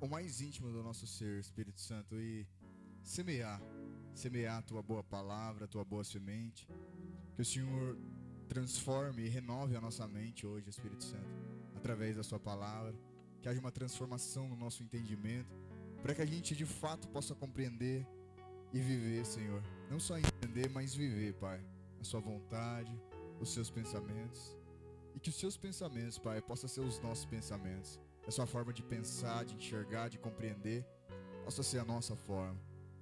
o mais íntimo do nosso ser, Espírito Santo, e semear, semear a tua boa palavra, a tua boa semente. Que o Senhor transforme e renove a nossa mente hoje, Espírito Santo, através da sua palavra. Que haja uma transformação no nosso entendimento, para que a gente de fato possa compreender e viver, Senhor. Não só entender, mas viver, Pai, a sua vontade, os seus pensamentos. E que os seus pensamentos, Pai, possam ser os nossos pensamentos. A sua forma de pensar, de enxergar, de compreender, possa ser a nossa forma.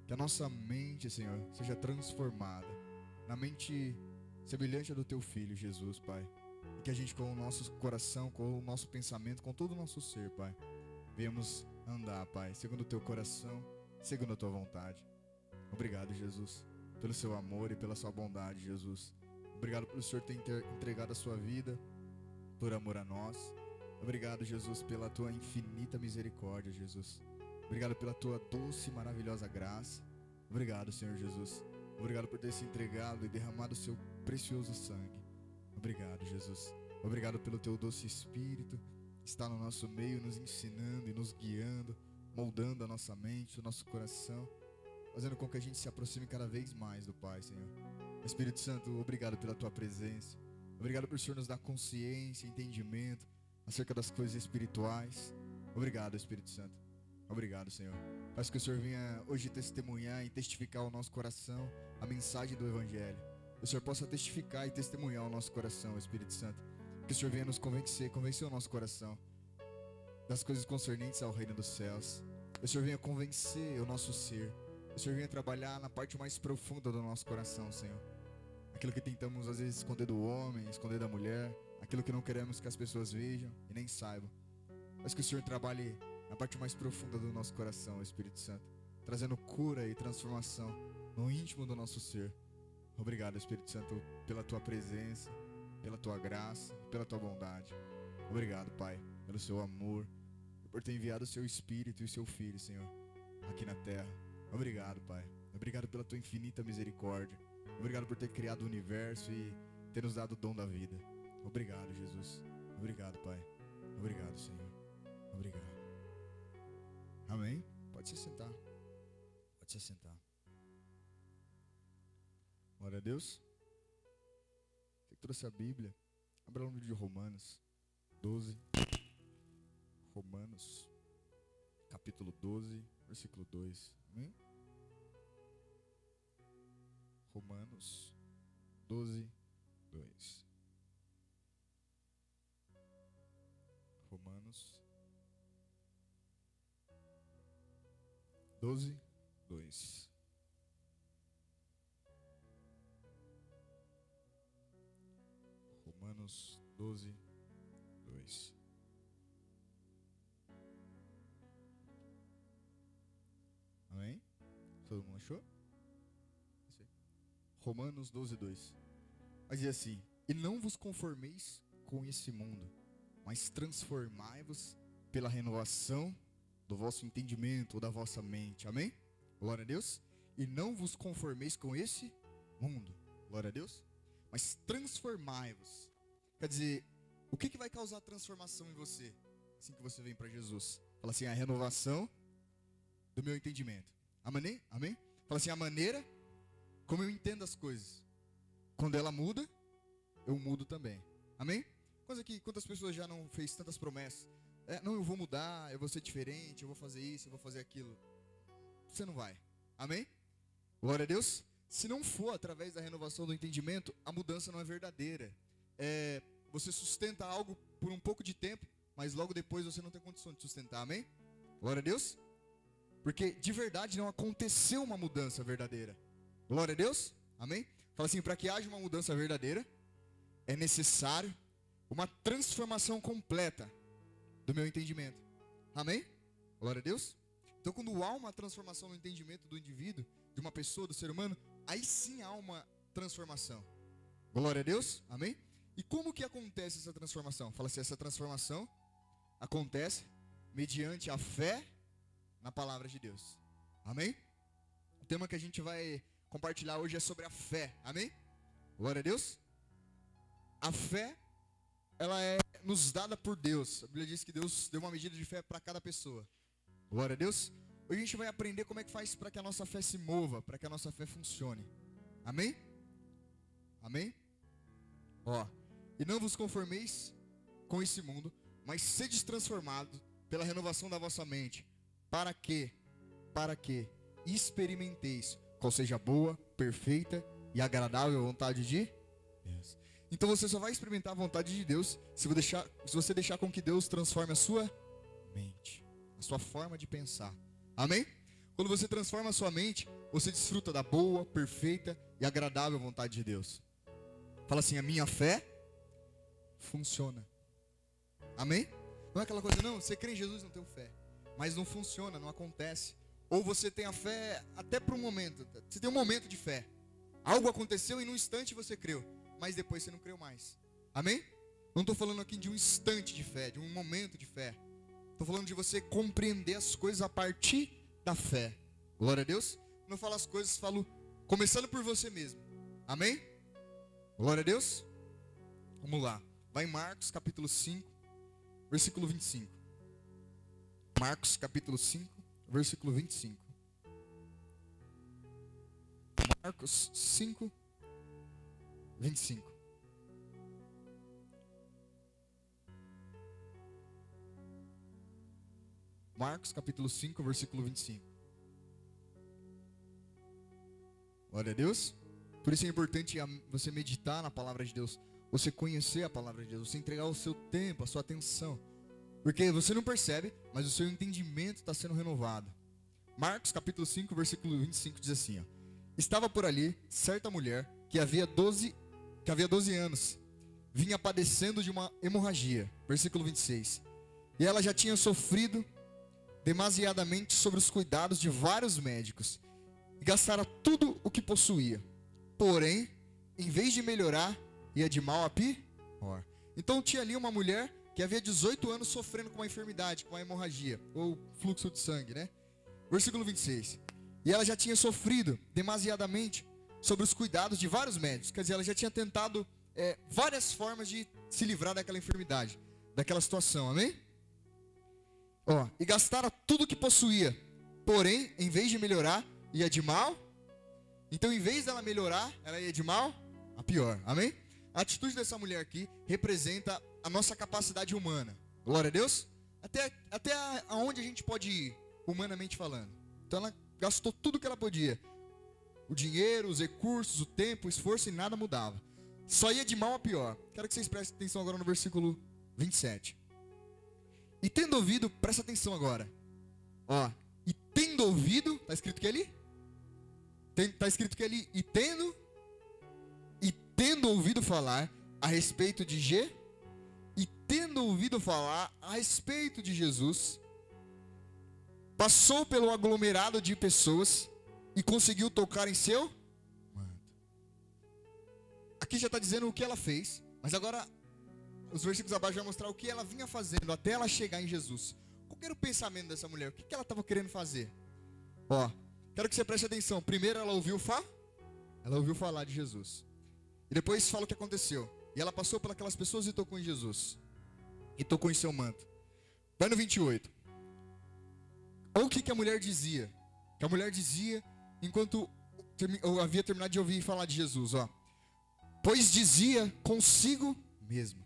Que a nossa mente, Senhor, seja transformada na mente semelhante à do teu filho, Jesus, Pai. E que a gente, com o nosso coração, com o nosso pensamento, com todo o nosso ser, Pai, venhamos andar, Pai, segundo o teu coração, segundo a tua vontade. Obrigado, Jesus, pelo seu amor e pela sua bondade, Jesus. Obrigado pelo Senhor ter entregado a sua vida por amor a nós. Obrigado, Jesus, pela tua infinita misericórdia, Jesus. Obrigado pela tua doce e maravilhosa graça. Obrigado, Senhor Jesus. Obrigado por ter se entregado e derramado o seu precioso sangue. Obrigado, Jesus. Obrigado pelo teu doce espírito está no nosso meio, nos ensinando e nos guiando, moldando a nossa mente, o nosso coração, fazendo com que a gente se aproxime cada vez mais do Pai, Senhor. Espírito Santo, obrigado pela tua presença. Obrigado por o Senhor nos dar consciência, entendimento acerca das coisas espirituais. Obrigado, Espírito Santo. Obrigado, Senhor. Faz que o Senhor venha hoje testemunhar e testificar ao nosso coração a mensagem do Evangelho. Que o Senhor possa testificar e testemunhar ao nosso coração, Espírito Santo. Que o Senhor venha nos convencer, convencer o nosso coração das coisas concernentes ao reino dos céus. Que o Senhor venha convencer o nosso ser. Que o Senhor venha trabalhar na parte mais profunda do nosso coração, Senhor. Aquilo que tentamos às vezes esconder do homem, esconder da mulher, aquilo que não queremos que as pessoas vejam e nem saibam. Mas que o Senhor trabalhe na parte mais profunda do nosso coração, Espírito Santo, trazendo cura e transformação no íntimo do nosso ser. Obrigado, Espírito Santo, pela tua presença, pela tua graça, pela tua bondade. Obrigado, Pai, pelo seu amor, por ter enviado o seu Espírito e o seu Filho, Senhor, aqui na terra. Obrigado, Pai. Obrigado pela tua infinita misericórdia. Obrigado por ter criado o universo e ter nos dado o dom da vida. Obrigado, Jesus. Obrigado, Pai. Obrigado, Senhor. Obrigado. Amém? Pode se sentar. Pode se sentar. Glória a Deus. Você que trouxe a Bíblia, abra o livro de Romanos 12. Romanos, capítulo 12, versículo 2. Amém? Romanos 12, 2. Romanos 12, 2. Romanos 12, 2. Amém? Todo mundo achou? Romanos 12, 2. Vai dizer assim: E não vos conformeis com esse mundo, mas transformai-vos pela renovação do vosso entendimento ou da vossa mente. Amém? Glória a Deus. E não vos conformeis com esse mundo. Glória a Deus. Mas transformai-vos. Quer dizer, o que, que vai causar transformação em você? Assim que você vem para Jesus. Fala assim, a renovação do meu entendimento. Amém? Amém? Fala assim, a maneira como eu entendo as coisas. Quando ela muda, eu mudo também. Amém? Coisa que quantas pessoas já não fez tantas promessas. É, não, eu vou mudar, eu vou ser diferente, eu vou fazer isso, eu vou fazer aquilo. Você não vai. Amém? Glória a Deus. Se não for através da renovação do entendimento, a mudança não é verdadeira. É, você sustenta algo por um pouco de tempo, mas logo depois você não tem condição de sustentar. Amém? Glória a Deus. Porque de verdade não aconteceu uma mudança verdadeira. Glória a Deus. Amém? Fala assim, para que haja uma mudança verdadeira, é necessário uma transformação completa do meu entendimento. Amém? Glória a Deus. Então, quando há uma transformação no entendimento do indivíduo, de uma pessoa, do ser humano, aí sim há uma transformação. Glória a Deus. Amém? E como que acontece essa transformação? Fala assim, essa transformação acontece mediante a fé na palavra de Deus. Amém? O tema que a gente vai compartilhar hoje é sobre a fé. Amém? Glória a Deus. A fé ela é nos dada por Deus. A Bíblia diz que Deus deu uma medida de fé para cada pessoa. Glória a Deus. Hoje a gente vai aprender como é que faz para que a nossa fé se mova, para que a nossa fé funcione. Amém? Amém? Ó, e não vos conformeis com esse mundo, mas sedes transformados pela renovação da vossa mente, para que, para que experimenteis qual seja a boa, perfeita e agradável vontade de Deus. Então você só vai experimentar a vontade de Deus se você deixar, se você deixar com que Deus transforme a sua mente, a sua forma de pensar. Amém? Quando você transforma a sua mente, você desfruta da boa, perfeita e agradável vontade de Deus. Fala assim: a minha fé funciona. Amém? Não é aquela coisa, não, você crê em Jesus, não tem fé. Mas não funciona, não acontece. Ou você tem a fé até para um momento. Você tem um momento de fé. Algo aconteceu e num instante você creu. Mas depois você não creu mais. Amém? Não estou falando aqui de um instante de fé, de um momento de fé. Estou falando de você compreender as coisas a partir da fé. Glória a Deus. Quando eu falo as coisas, falo começando por você mesmo. Amém? Glória a Deus. Vamos lá. Vai em Marcos capítulo 5, versículo 25. Marcos capítulo 5, versículo 25. Marcos 5, 25. Marcos capítulo 5, versículo 25. Glória a Deus. Por isso é importante você meditar na palavra de Deus, você conhecer a palavra de Deus, você entregar o seu tempo, a sua atenção. Porque você não percebe, mas o seu entendimento está sendo renovado. Marcos capítulo 5, versículo 25 diz assim: ó, Estava por ali certa mulher que havia 12, que havia 12 anos, vinha padecendo de uma hemorragia. Versículo 26. E ela já tinha sofrido demasiadamente sobre os cuidados de vários médicos e gastara tudo o que possuía. Porém, em vez de melhorar, ia de mal a pior. Então tinha ali uma mulher que havia 18 anos sofrendo com uma enfermidade, com uma hemorragia, ou fluxo de sangue, né? Versículo 26. E ela já tinha sofrido demasiadamente sobre os cuidados de vários médicos. Quer dizer, ela já tinha tentado é, várias formas de se livrar daquela enfermidade, daquela situação, amém? Ó, e gastara tudo que possuía. Porém, em vez de melhorar, ia de mal. Então, em vez dela melhorar, ela ia de mal a pior, amém? A atitude dessa mulher aqui representa a nossa capacidade humana. Glória a Deus. Até, até aonde a gente pode ir, humanamente falando. Então ela gastou tudo que ela podia. O dinheiro, os recursos, o tempo, o esforço e nada mudava. Só ia de mal a pior. Quero que vocês prestem atenção agora no versículo 27. E tendo ouvido, presta atenção agora. Ó, e tendo ouvido, está escrito que ali? Está escrito que ali, e tendo, e tendo ouvido falar a respeito de G, e tendo ouvido falar a respeito de Jesus, passou pelo aglomerado de pessoas e conseguiu tocar em seu manto. Aqui já está dizendo o que ela fez, mas agora os versículos abaixo vão mostrar o que ela vinha fazendo até ela chegar em Jesus. Qual era o pensamento dessa mulher? O que ela estava querendo fazer? Ó, quero que você preste atenção. Primeiro ela ouviu falar, ela ouviu falar de Jesus. E depois fala o que aconteceu. E ela passou por aquelas pessoas e tocou em Jesus. E tocou em seu manto. Vai no 28. Olha o que, que a mulher dizia. Que a mulher dizia enquanto eu havia terminado de ouvir falar de Jesus. Ó. Pois dizia consigo mesmo: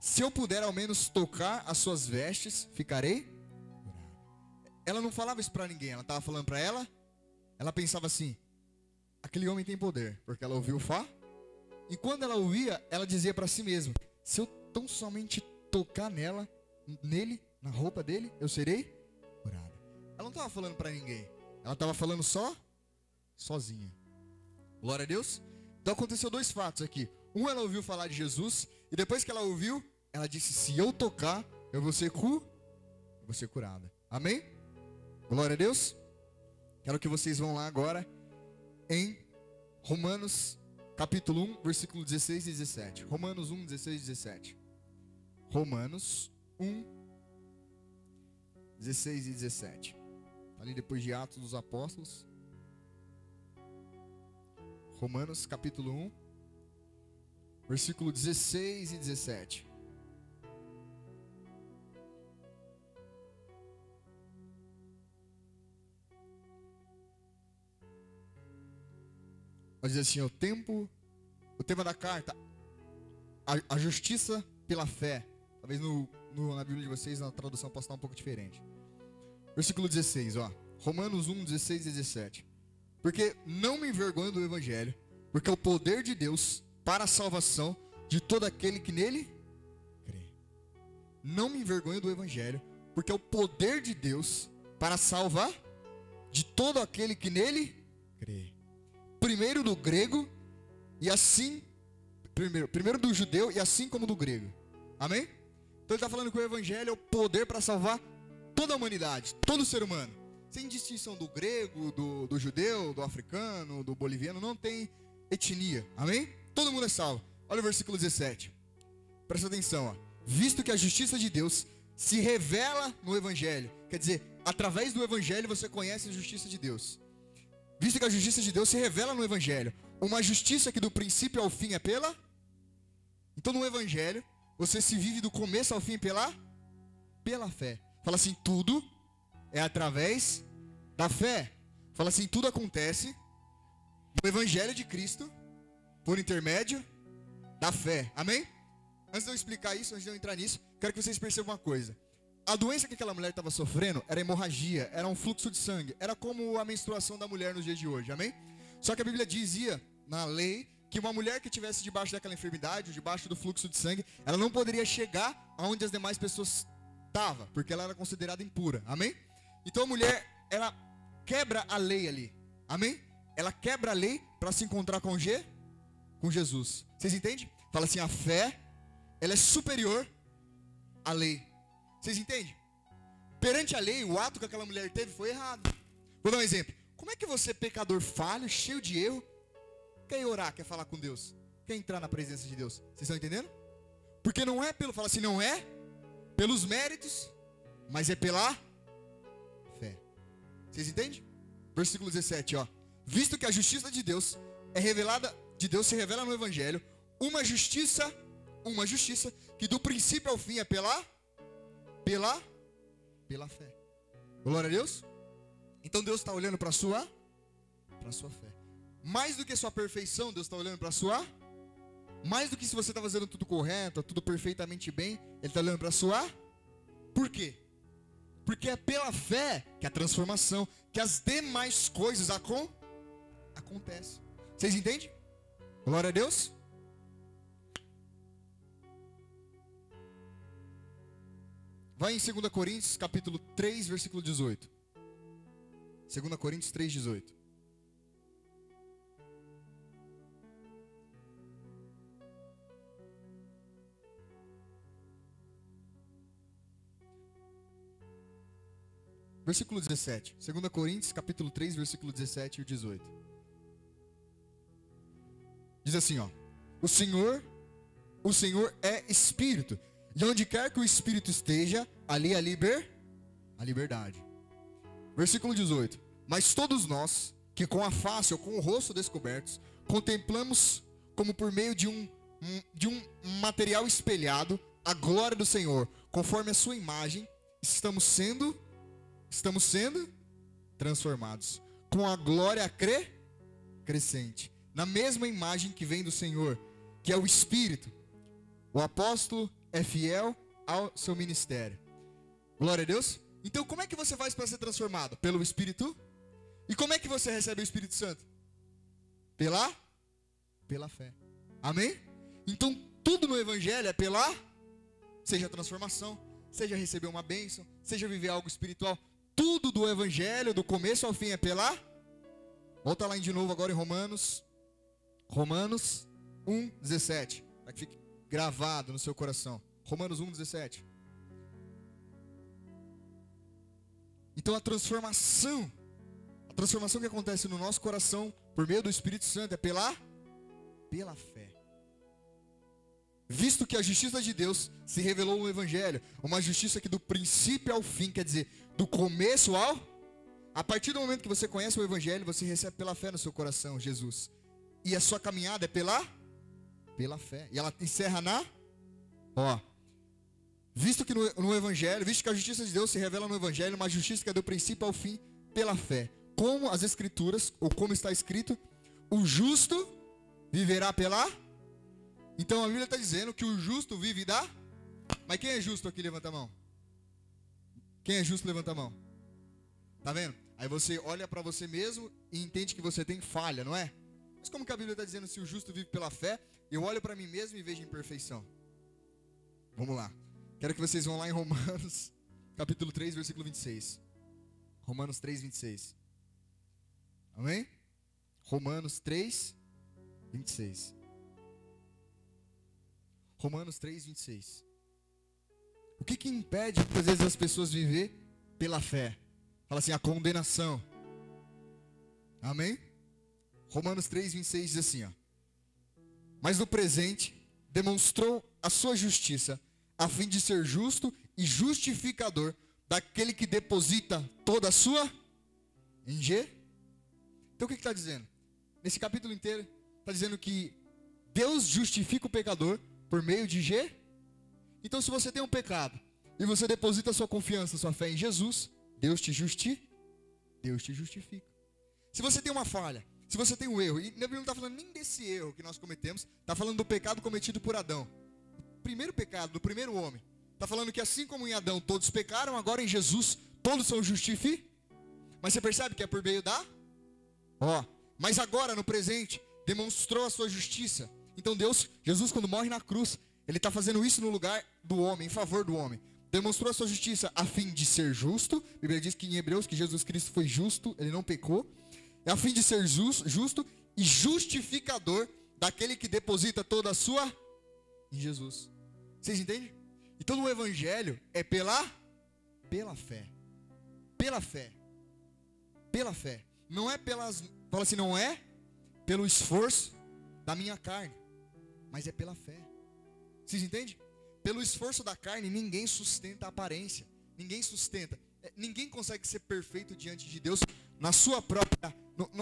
Se eu puder ao menos tocar as suas vestes, ficarei. Ela não falava isso para ninguém. Ela estava falando para ela. Ela pensava assim: aquele homem tem poder, porque ela ouviu falar e quando ela ouvia, ela dizia para si mesma: Se eu tão somente tocar nela, nele, na roupa dele, eu serei curada. Ela não estava falando para ninguém. Ela estava falando só sozinha. Glória a Deus. Então aconteceu dois fatos aqui. Um, ela ouviu falar de Jesus e depois que ela ouviu, ela disse: Se eu tocar, eu vou ser cu, eu vou ser curada. Amém? Glória a Deus. Quero que vocês vão lá agora em Romanos capítulo 1, versículo 16 e 17. Romanos 1, 16 e 17. Romanos 1, 16 e 17. Tá ali depois de Atos dos Apóstolos. Romanos capítulo 1, versículo 16 e 17. Ela diz assim: o tempo, o tema da carta, a, a justiça pela fé. Talvez no, no, na Bíblia de vocês, na tradução, possa estar um pouco diferente. Versículo 16, ó. Romanos 1, 16 e 17. Porque não me envergonho do Evangelho, porque é o poder de Deus para a salvação de todo aquele que nele crê. Não me envergonho do Evangelho, porque é o poder de Deus para salvar de todo aquele que nele crê. Primeiro do grego e assim primeiro, primeiro do judeu e assim como do grego. Amém? Então ele está falando que o evangelho é o poder para salvar toda a humanidade, todo ser humano. Sem distinção do grego, do, do judeu, do africano, do boliviano, não tem etnia. Amém? Todo mundo é salvo. Olha o versículo 17. Presta atenção, ó. Visto que a justiça de Deus se revela no evangelho. Quer dizer, através do evangelho você conhece a justiça de Deus. Visto que a justiça de Deus se revela no evangelho, uma justiça que do princípio ao fim é pela Então no evangelho, você se vive do começo ao fim pela pela fé. Fala assim, tudo é através da fé. Fala assim, tudo acontece no evangelho de Cristo por intermédio da fé. Amém? Antes de eu explicar isso, antes de eu entrar nisso, quero que vocês percebam uma coisa. A doença que aquela mulher estava sofrendo era hemorragia, era um fluxo de sangue, era como a menstruação da mulher nos dias de hoje, amém? Só que a Bíblia dizia na lei que uma mulher que tivesse debaixo daquela enfermidade, debaixo do fluxo de sangue, ela não poderia chegar aonde as demais pessoas estavam, porque ela era considerada impura, amém? Então a mulher, ela quebra a lei ali, amém? Ela quebra a lei para se encontrar com G, com Jesus. Vocês entendem? Fala assim, a fé, ela é superior à lei. Vocês entendem? Perante a lei, o ato que aquela mulher teve foi errado. Vou dar um exemplo. Como é que você, pecador falho, cheio de erro, quer orar, quer falar com Deus? Quer entrar na presença de Deus? Vocês estão entendendo? Porque não é pelo, fala assim, não é pelos méritos, mas é pela. Vocês entendem? Versículo 17, ó. Visto que a justiça de Deus é revelada, de Deus se revela no evangelho, uma justiça, uma justiça que do princípio ao fim é pela pela pela fé. Glória a Deus. Então Deus está olhando para a sua para sua fé. Mais do que sua perfeição, Deus está olhando para a sua mais do que se você está fazendo tudo correto, tudo perfeitamente bem, Ele está olhando para a sua. Por quê? Porque é pela fé que a transformação, que as demais coisas acon acontecem. Vocês entendem? Glória a Deus. Vai em 2 Coríntios, capítulo 3, versículo 18. 2 Coríntios 3, 18. Versículo 17. 2 Coríntios, capítulo 3, versículo 17 e 18. Diz assim, ó: O Senhor, o Senhor é espírito, e onde quer que o Espírito esteja, ali a, liber, a liberdade. Versículo 18. Mas todos nós, que com a face ou com o rosto descobertos, contemplamos como por meio de um, de um material espelhado a glória do Senhor, conforme a sua imagem, estamos sendo estamos sendo transformados com a glória cre, crescente, na mesma imagem que vem do Senhor, que é o Espírito. O apóstolo é fiel ao seu ministério. Glória a Deus. Então, como é que você faz para ser transformado? Pelo Espírito? E como é que você recebe o Espírito Santo? Pela pela fé. Amém? Então, tudo no evangelho é pela seja transformação, seja receber uma bênção, seja viver algo espiritual, tudo do evangelho, do começo ao fim é pela Volta lá de novo agora em Romanos Romanos 1:17, para que fique gravado no seu coração. Romanos 1,17. Então a transformação, a transformação que acontece no nosso coração por meio do Espírito Santo é pela pela fé. Visto que a justiça de Deus se revelou no evangelho, uma justiça que do princípio ao fim, quer dizer, do começo ao a partir do momento que você conhece o evangelho, você recebe pela fé no seu coração Jesus. E a sua caminhada é pela pela fé. E ela encerra na ó, Visto que no, no, Evangelho, visto que a justiça de Deus se revela no Evangelho, uma justiça que é do princípio ao fim pela fé. Como as Escrituras, ou como está escrito, o justo viverá pela. Então a Bíblia está dizendo que o justo vive da. Mas quem é justo aqui? Levanta a mão. Quem é justo, levanta a mão. Tá vendo? Aí você olha para você mesmo e entende que você tem falha, não é? Mas como que a Bíblia está dizendo se o justo vive pela fé? Eu olho para mim mesmo e vejo imperfeição. Vamos lá. Quero que vocês vão lá em Romanos, capítulo 3, versículo 26. Romanos 3, 26. Amém? Romanos 3, 26. Romanos 3, 26. O que que impede, às vezes, as pessoas viver pela fé? Fala assim, a condenação. Amém? Romanos 3, 26 diz assim, ó. Mas no presente demonstrou a sua justiça, a fim de ser justo e justificador daquele que deposita toda a sua em G. Então o que está dizendo? Nesse capítulo inteiro, está dizendo que Deus justifica o pecador por meio de G. Então, se você tem um pecado e você deposita sua confiança, sua fé em Jesus, Deus te justifica. Deus te justifica. Se você tem uma falha, se você tem um erro, e a Bíblia não está falando nem desse erro que nós cometemos, está falando do pecado cometido por Adão. O primeiro pecado, do primeiro homem. Está falando que assim como em Adão todos pecaram, agora em Jesus todos são justificados. Mas você percebe que é por meio da? Ó, mas agora no presente demonstrou a sua justiça. Então Deus, Jesus quando morre na cruz, ele está fazendo isso no lugar do homem, em favor do homem. Demonstrou a sua justiça a fim de ser justo. A Bíblia diz que em Hebreus que Jesus Cristo foi justo, ele não pecou. A fim de ser justo e justificador daquele que deposita toda a sua em Jesus. Vocês entendem? Então o evangelho é pela pela fé. Pela fé. Pela fé. Não é pelas, fala assim, não é pelo esforço da minha carne, mas é pela fé. Vocês entendem? Pelo esforço da carne, ninguém sustenta a aparência. Ninguém sustenta. É, ninguém consegue ser perfeito diante de Deus na sua própria,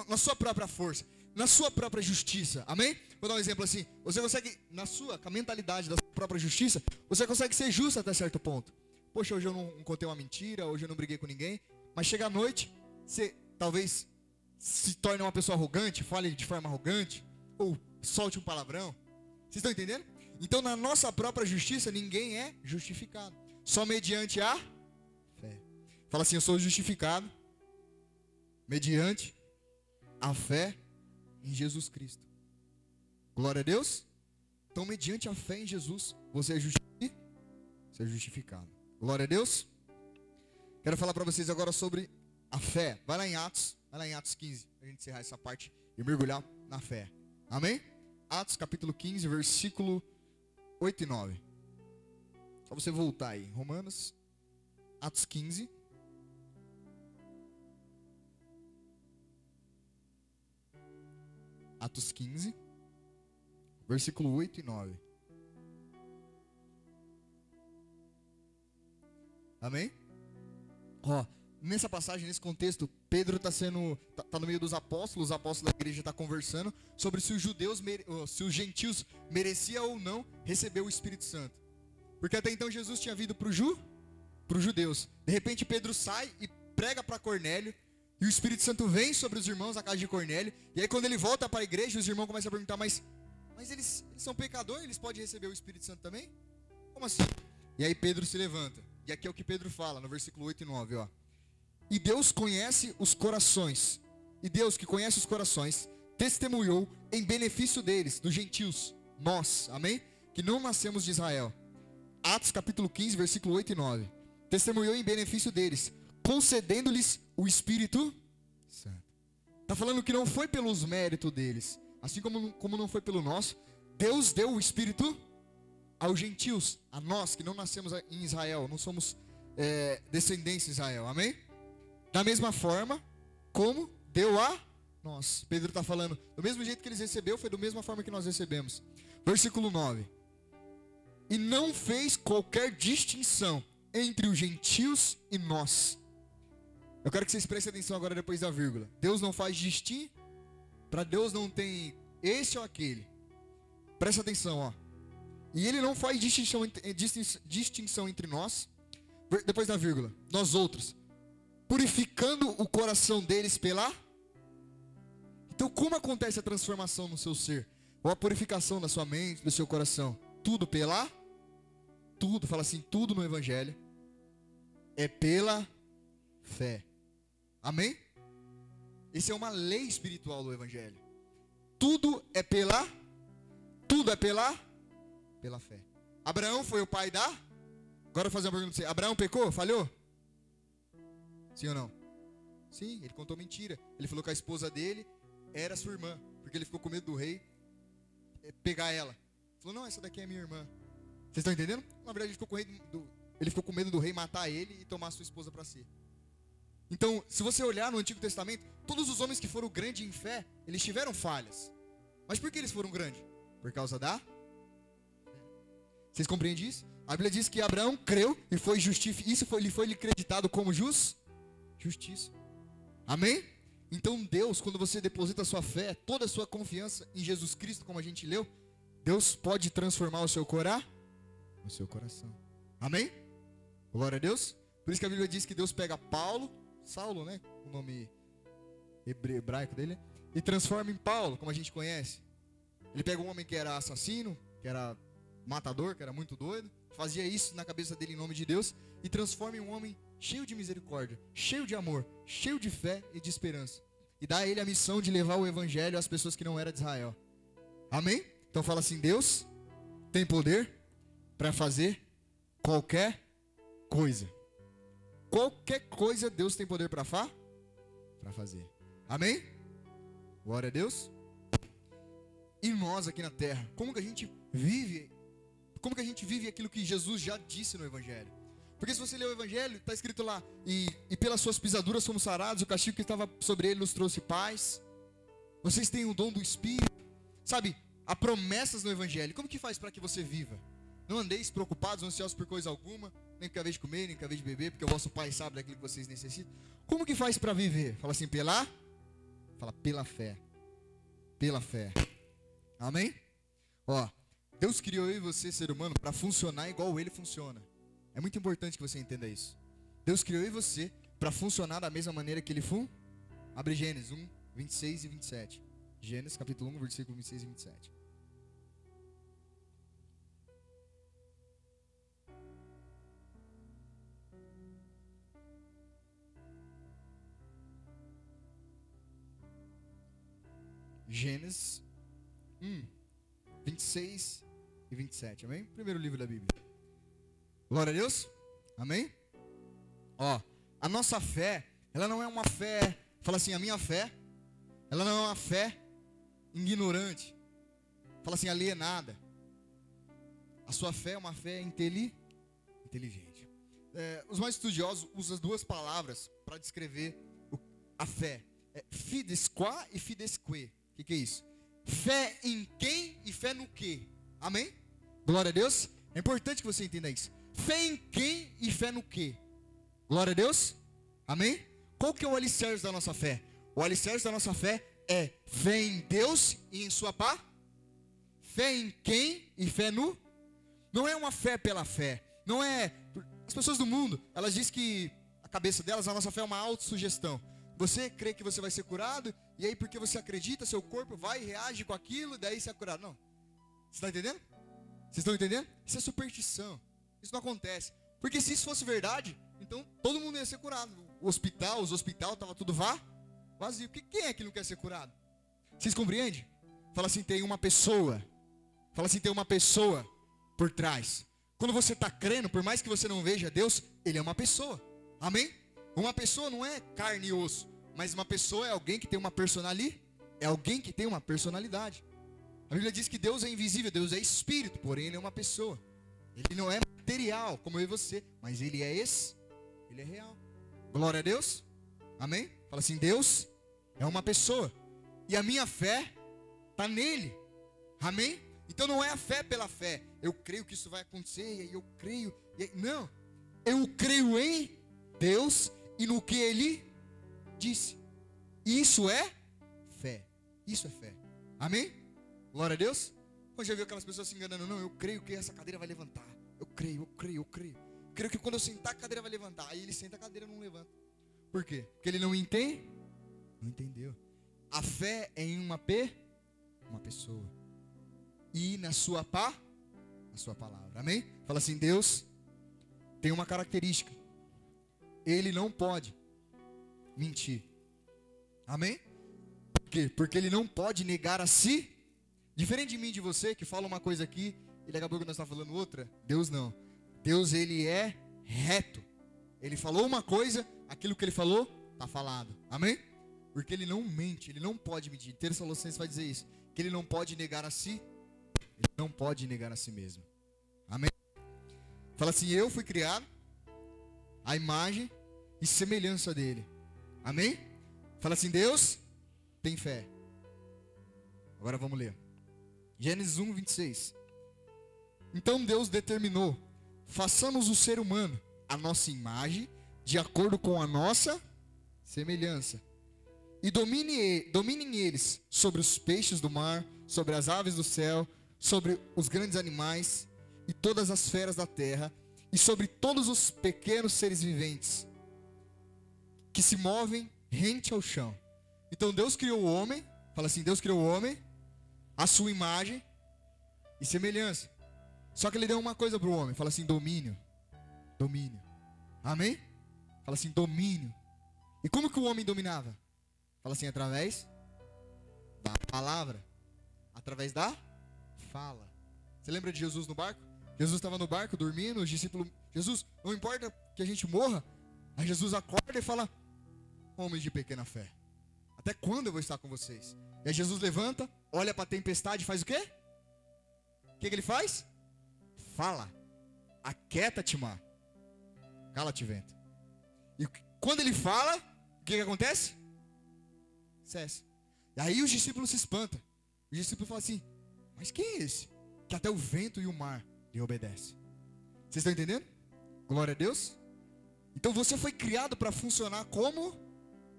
na sua própria força, na sua própria justiça. Amém? Vou dar um exemplo assim. Você consegue, na sua, com a mentalidade da sua própria justiça, você consegue ser justo até certo ponto. Poxa, hoje eu não contei uma mentira, hoje eu não briguei com ninguém. Mas chega à noite, você talvez se torne uma pessoa arrogante, fale de forma arrogante, ou solte um palavrão. Vocês estão entendendo? Então, na nossa própria justiça, ninguém é justificado. Só mediante a fé. Fala assim: Eu sou justificado mediante a fé em Jesus Cristo. Glória a Deus. Então, mediante a fé em Jesus, você é, você é justificado. Glória a Deus. Quero falar para vocês agora sobre a fé. Vai lá em Atos, vai lá em Atos 15, para a gente encerrar essa parte e mergulhar na fé. Amém? Atos capítulo 15, versículo 8 e 9. Só você voltar aí. Romanos, Atos 15. Atos 15, versículo 8 e 9. Amém? Ó, nessa passagem, nesse contexto, Pedro está sendo tá, tá, no meio dos apóstolos, os apóstolos da igreja estão tá conversando sobre se os judeus, se os gentios mereciam ou não receber o Espírito Santo. Porque até então Jesus tinha vindo para ju, os judeus. De repente Pedro sai e prega para Cornélio, e o Espírito Santo vem sobre os irmãos da casa de Cornélio. E aí quando ele volta para a igreja, os irmãos começam a perguntar, mas, mas eles, eles são pecadores, eles podem receber o Espírito Santo também? Como assim? E aí Pedro se levanta. E aqui é o que Pedro fala, no versículo 8 e 9, ó. E Deus conhece os corações. E Deus que conhece os corações, testemunhou em benefício deles, dos gentios, nós, amém? Que não nascemos de Israel. Atos capítulo 15, versículo 8 e 9. Testemunhou em benefício deles, concedendo-lhes o Espírito Santo. Está falando que não foi pelos méritos deles, assim como, como não foi pelo nosso. Deus deu o Espírito aos gentios, a nós que não nascemos em Israel, não somos é, descendentes de Israel, amém? Da mesma forma como deu a nós. Pedro está falando, do mesmo jeito que eles receberam, foi da mesma forma que nós recebemos. Versículo 9. E não fez qualquer distinção entre os gentios e nós. Eu quero que vocês prestem atenção agora depois da vírgula. Deus não faz distinção. Para Deus não tem esse ou aquele. Presta atenção, ó. E ele não faz distinção, distinção entre nós. Depois da vírgula. Nós outros purificando o coração deles pela. Então, como acontece a transformação no seu ser? Ou a purificação da sua mente, do seu coração? Tudo pela tudo, fala assim, tudo no evangelho é pela fé. Amém? Isso é uma lei espiritual do evangelho. Tudo é pela tudo é pela pela fé. Abraão foi o pai da Agora eu vou fazer uma pergunta para você. Abraão pecou? Falhou? Sim ou não? Sim, ele contou mentira. Ele falou que a esposa dele era sua irmã, porque ele ficou com medo do rei eh, pegar ela. Ele falou: "Não, essa daqui é minha irmã". Vocês estão entendendo? Na verdade, ele ficou com, do, ele ficou com medo do rei matar ele e tomar sua esposa para si. Então, se você olhar no Antigo Testamento, todos os homens que foram grandes em fé, eles tiveram falhas. Mas por que eles foram grandes? Por causa da Vocês compreendem isso? A Bíblia diz que Abraão creu e foi justificado. Isso foi, lhe foi lhe acreditado como jus? Justiça. Amém? Então Deus, quando você deposita sua fé, toda a sua confiança em Jesus Cristo, como a gente leu, Deus pode transformar o seu coração, o seu coração. Amém? Glória a Deus. Por isso que a Bíblia diz que Deus pega Paulo, Saulo, né? O nome hebraico dele, e transforma em Paulo, como a gente conhece. Ele pega um homem que era assassino, que era matador, que era muito doido, fazia isso na cabeça dele em nome de Deus e transforma em um homem cheio de misericórdia, cheio de amor, cheio de fé e de esperança. E dá a ele a missão de levar o evangelho às pessoas que não eram de Israel. Amém? Então fala assim: Deus tem poder para fazer qualquer coisa. Qualquer coisa Deus tem poder para fa para fazer. Amém? Glória a Deus. E nós aqui na terra, como que a gente vive? Como que a gente vive aquilo que Jesus já disse no evangelho? Porque se você ler o Evangelho, está escrito lá, e, e pelas suas pisaduras somos sarados, o castigo que estava sobre ele nos trouxe paz. Vocês têm o dom do Espírito. Sabe, há promessas no Evangelho. Como que faz para que você viva? Não andeis preocupados, ansiosos por coisa alguma, nem por a vez de comer, nem por a vez de beber, porque o vosso Pai sabe daquilo que vocês necessitam. Como que faz para viver? Fala assim, pela? Fala, pela fé. Pela fé. Amém? Ó, Deus criou eu e você, ser humano, para funcionar igual ele funciona. É muito importante que você entenda isso. Deus criou eu e você para funcionar da mesma maneira que ele foi. Abre Gênesis 1, 26 e 27. Gênesis capítulo 1, versículo 26 e 27. Gênesis 1, 26 e 27, amém? Primeiro livro da Bíblia. Glória a Deus. Amém? Ó, a nossa fé, ela não é uma fé, fala assim, a minha fé, ela não é uma fé ignorante. Fala assim, alienada. A sua fé é uma fé inteli inteligente. É, os mais estudiosos usam duas palavras para descrever o, a fé. É fidesqua e fidesque. O que, que é isso? Fé em quem e fé no que. Amém? Glória a Deus. É importante que você entenda isso. Fé em quem e fé no que? Glória a Deus. Amém? Qual que é o alicerce da nossa fé? O alicerce da nossa fé é fé em Deus e em sua paz. Fé em quem e fé no? Não é uma fé pela fé. Não é. As pessoas do mundo, elas dizem que a cabeça delas, a nossa fé é uma autossugestão. Você crê que você vai ser curado, e aí porque você acredita, seu corpo vai e reage com aquilo, daí você é curado. Não. Você está entendendo? Vocês estão entendendo? Isso é superstição. Isso não acontece. Porque se isso fosse verdade, então todo mundo ia ser curado. O hospital, os hospitais, estava tudo vá, vazio. Porque quem é que não quer ser curado? Vocês compreendem? Fala assim, tem uma pessoa. Fala assim, tem uma pessoa por trás. Quando você está crendo, por mais que você não veja Deus, Ele é uma pessoa. Amém? Uma pessoa não é carne e osso, mas uma pessoa é alguém que tem uma personalidade. É alguém que tem uma personalidade. A Bíblia diz que Deus é invisível, Deus é espírito, porém Ele é uma pessoa. Ele não é material, como eu e você, mas ele é esse, ele é real. Glória a Deus. Amém? Fala assim, Deus é uma pessoa. E a minha fé está nele. Amém? Então não é a fé pela fé. Eu creio que isso vai acontecer, e aí eu creio. Aí, não. Eu creio em Deus e no que ele disse. Isso é fé. Isso é fé. Amém? Glória a Deus. Quando já viu aquelas pessoas se enganando, não, eu creio que essa cadeira vai levantar. Eu creio, eu creio, eu creio. Creio que quando eu sentar a cadeira vai levantar. Aí ele senta a cadeira não levanta. Por quê? Porque ele não entende? Não entendeu. A fé é em uma P, uma pessoa. E na sua pá, na sua palavra. Amém? Fala assim, Deus tem uma característica. Ele não pode mentir. Amém? Por quê? Porque ele não pode negar a si. Diferente de mim de você, que fala uma coisa aqui e daqui a pouco nós estamos falando outra. Deus não. Deus, ele é reto. Ele falou uma coisa, aquilo que ele falou, está falado. Amém? Porque ele não mente, ele não pode mentir. Terça vai dizer isso. Que ele não pode negar a si, ele não pode negar a si mesmo. Amém? Fala assim: Eu fui criado a imagem e semelhança dele. Amém? Fala assim: Deus tem fé. Agora vamos ler. Gênesis 1, 26. Então Deus determinou: façamos o ser humano a nossa imagem, de acordo com a nossa semelhança. E domine, dominem eles sobre os peixes do mar, sobre as aves do céu, sobre os grandes animais e todas as feras da terra, e sobre todos os pequenos seres viventes que se movem rente ao chão. Então Deus criou o homem, fala assim: Deus criou o homem, a sua imagem e semelhança. Só que ele deu uma coisa para o homem, fala assim: domínio. Domínio. Amém? Fala assim: domínio. E como que o homem dominava? Fala assim: através da palavra, através da fala. Você lembra de Jesus no barco? Jesus estava no barco dormindo, os discípulos, Jesus, não importa que a gente morra. Aí Jesus acorda e fala: Homens de pequena fé, até quando eu vou estar com vocês? E Jesus levanta, olha para a tempestade e faz o quê? O que, que ele faz? Fala, aquieta-te, mar, cala-te, vento. E quando ele fala, o que, que acontece? Cessa. E aí os discípulos se espantam. Os discípulos falam assim: Mas quem é esse? Que até o vento e o mar lhe obedecem. Vocês estão entendendo? Glória a Deus. Então você foi criado para funcionar como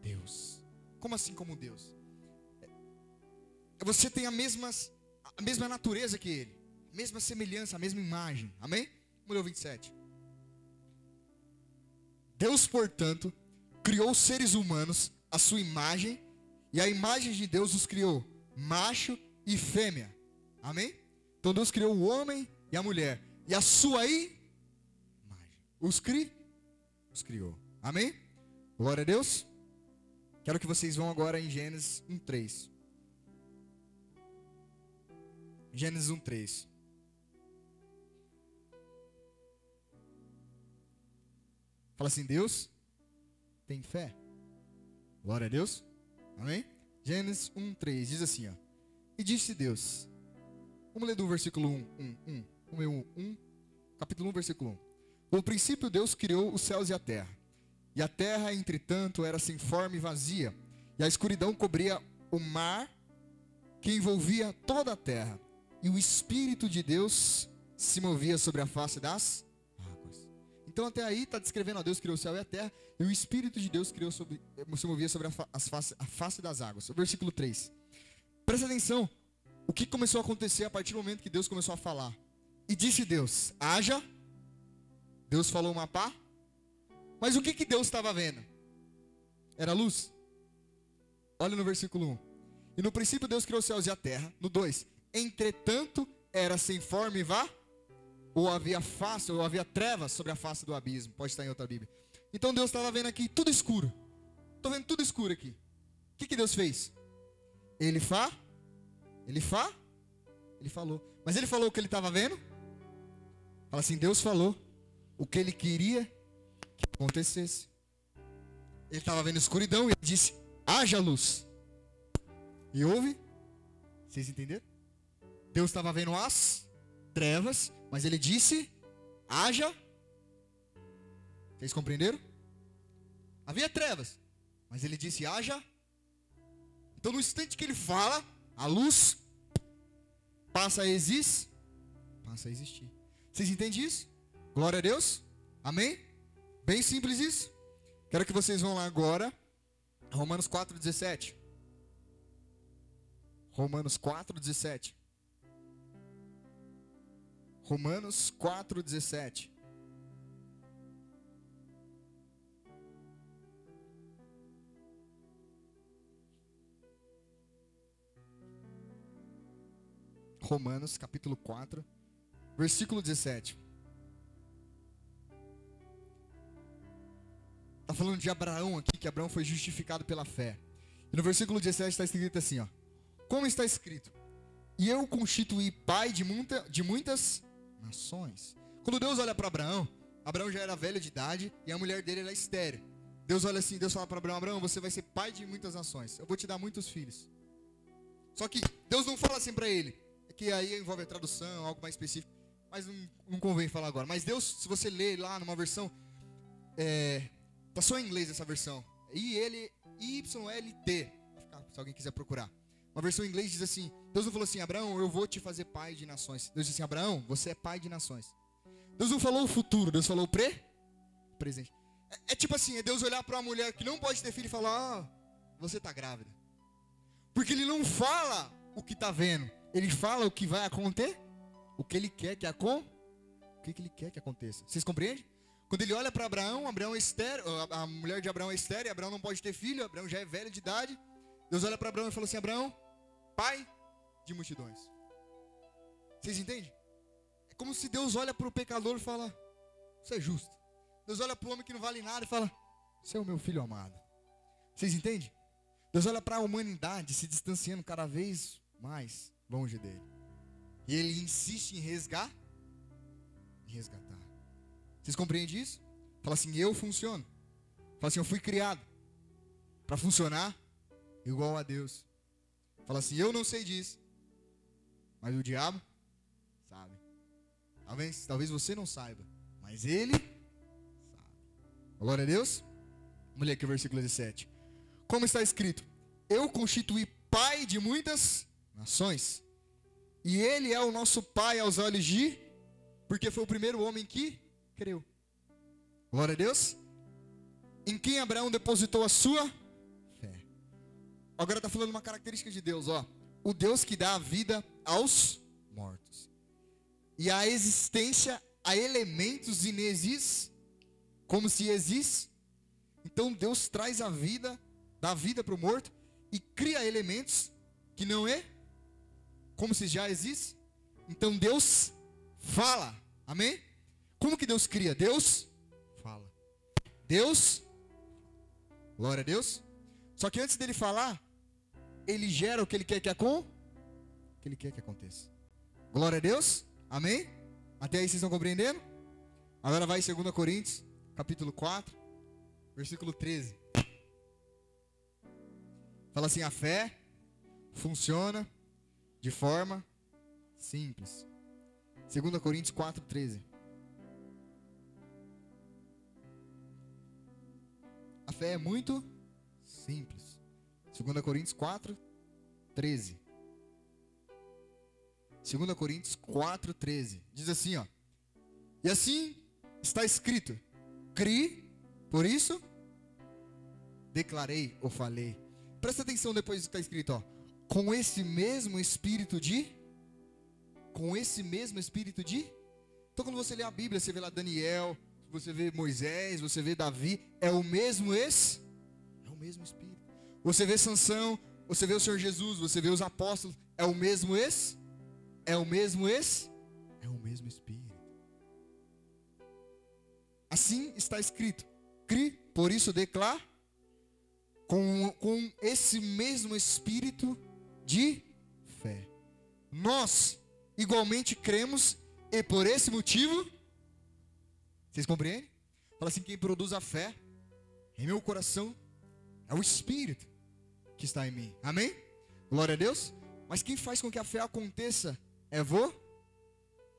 Deus. Como assim como Deus? Você tem a mesma, a mesma natureza que Ele, a mesma semelhança, a mesma imagem. Amém? O 27. Deus, portanto, criou os seres humanos à sua imagem, e a imagem de Deus os criou, macho e fêmea. Amém? Então Deus criou o homem e a mulher, e a sua imagem. Os cri, os criou. Amém? Glória a Deus. Quero que vocês vão agora em Gênesis 1:3. Gênesis 1:3. Fala assim, Deus tem fé. Glória a Deus. Amém? Gênesis 1, 3 diz assim, ó. E disse Deus. Vamos ler do versículo 1, 1, 1. Vamos ler 1, 1. Capítulo 1, versículo 1. No princípio Deus criou os céus e a terra. E a terra, entretanto, era sem forma e vazia. E a escuridão cobria o mar que envolvia toda a terra. E o Espírito de Deus se movia sobre a face das então até aí está descrevendo, a Deus criou o céu e a terra, e o Espírito de Deus criou sobre, se movia sobre a, face, a face das águas. O versículo 3. Presta atenção, o que começou a acontecer a partir do momento que Deus começou a falar. E disse Deus, haja. Deus falou uma pá. Mas o que, que Deus estava vendo? Era luz. Olha no versículo 1. E no princípio Deus criou os céus e a terra. No 2. Entretanto, era sem forma e vá ou havia face, ou havia trevas sobre a face do abismo. Pode estar em outra Bíblia. Então Deus estava vendo aqui tudo escuro. Estou vendo tudo escuro aqui. O que, que Deus fez? Ele fa, ele fa, ele falou. Mas ele falou o que ele estava vendo? Fala assim, Deus falou o que ele queria que acontecesse. Ele estava vendo escuridão e ele disse: haja luz. E houve? Vocês entenderam? Deus estava vendo as trevas mas ele disse: haja. Vocês compreenderam? Havia trevas, mas ele disse: haja. Então, no instante que ele fala, a luz passa a existir. Passa a existir. Vocês entendem isso? Glória a Deus. Amém? Bem simples isso. Quero que vocês vão lá agora. Romanos 4,17. Romanos 4,17. Romanos 4,17. Romanos capítulo 4, versículo 17. Está falando de Abraão aqui, que Abraão foi justificado pela fé. E no versículo 17 está escrito assim: ó, Como está escrito? E eu constituí pai de, muita, de muitas nações. Quando Deus olha para Abraão, Abraão já era velho de idade e a mulher dele era estéreo. Deus olha assim, Deus fala para Abraão, Abraão, você vai ser pai de muitas nações. Eu vou te dar muitos filhos. Só que Deus não fala assim para ele. É que aí envolve a tradução, algo mais específico. Mas não, não convém falar agora. Mas Deus, se você ler lá numa versão, é, tá só em inglês essa versão. I L Y L T. Se alguém quiser procurar. Uma versão em inglês diz assim: Deus não falou assim, Abraão, eu vou te fazer pai de nações. Deus disse assim, Abraão, você é pai de nações. Deus não falou o futuro, Deus falou o pré, presente. É, é tipo assim, é Deus olhar para uma mulher que não pode ter filho e falar, ah, você está grávida. Porque ele não fala o que está vendo, ele fala o que vai acontecer, o que ele quer que aconteça, o que, que ele quer que aconteça. Vocês compreendem? Quando ele olha para Abraão, Abraão é estéreo, a mulher de Abraão é estéreo, Abraão não pode ter filho, Abraão já é velho de idade. Deus olha para Abraão e fala assim: Abraão, pai de multidões. Vocês entendem? É como se Deus olha para o pecador e fala: Você é justo. Deus olha para o homem que não vale nada e fala: Você é o meu filho amado. Vocês entendem? Deus olha para a humanidade se distanciando cada vez mais longe dele. E ele insiste em resgatar. Em resgatar. Vocês compreendem isso? Fala assim: Eu funciono. Fala assim: Eu fui criado para funcionar igual a Deus. Fala assim: Eu não sei disso. Mas o diabo sabe. Talvez, talvez você não saiba. Mas ele sabe. Glória a Deus. Vamos ler aqui o versículo 17. Como está escrito: Eu constituí pai de muitas nações. E ele é o nosso pai aos olhos de. Porque foi o primeiro homem que creu. Glória a Deus. Em quem Abraão depositou a sua. Agora está falando uma característica de Deus, ó o Deus que dá a vida aos mortos. E a existência a elementos inexis, como se existe. Então Deus traz a vida, dá vida para o morto e cria elementos que não é como se já existe. Então Deus fala. Amém? Como que Deus cria? Deus fala. Deus Glória a Deus. Só que antes dele falar, ele gera o que ele quer que aconteça. que ele quer que aconteça. Glória a Deus. Amém? Até aí vocês estão compreendendo? Agora vai em 2 Coríntios, capítulo 4, versículo 13. Fala assim: a fé funciona de forma simples. 2 Coríntios 4, 13. A fé é muito simples. 2 Coríntios 4, 13. 2 Coríntios 4, 13. Diz assim, ó. E assim está escrito: Cri, por isso declarei ou falei. Presta atenção depois do que está escrito, ó. Com esse mesmo espírito de. Com esse mesmo espírito de. Então, quando você lê a Bíblia, você vê lá Daniel, você vê Moisés, você vê Davi, é o mesmo esse, é o mesmo espírito. Você vê Sansão, você vê o Senhor Jesus, você vê os apóstolos, é o mesmo esse? É o mesmo esse? É o mesmo Espírito. Assim está escrito: cri, por isso declara, com, com esse mesmo espírito de fé. Nós igualmente cremos e por esse motivo, vocês compreendem? Fala assim: quem produz a fé em meu coração é o Espírito que está em mim. Amém? Glória a Deus. Mas quem faz com que a fé aconteça é vou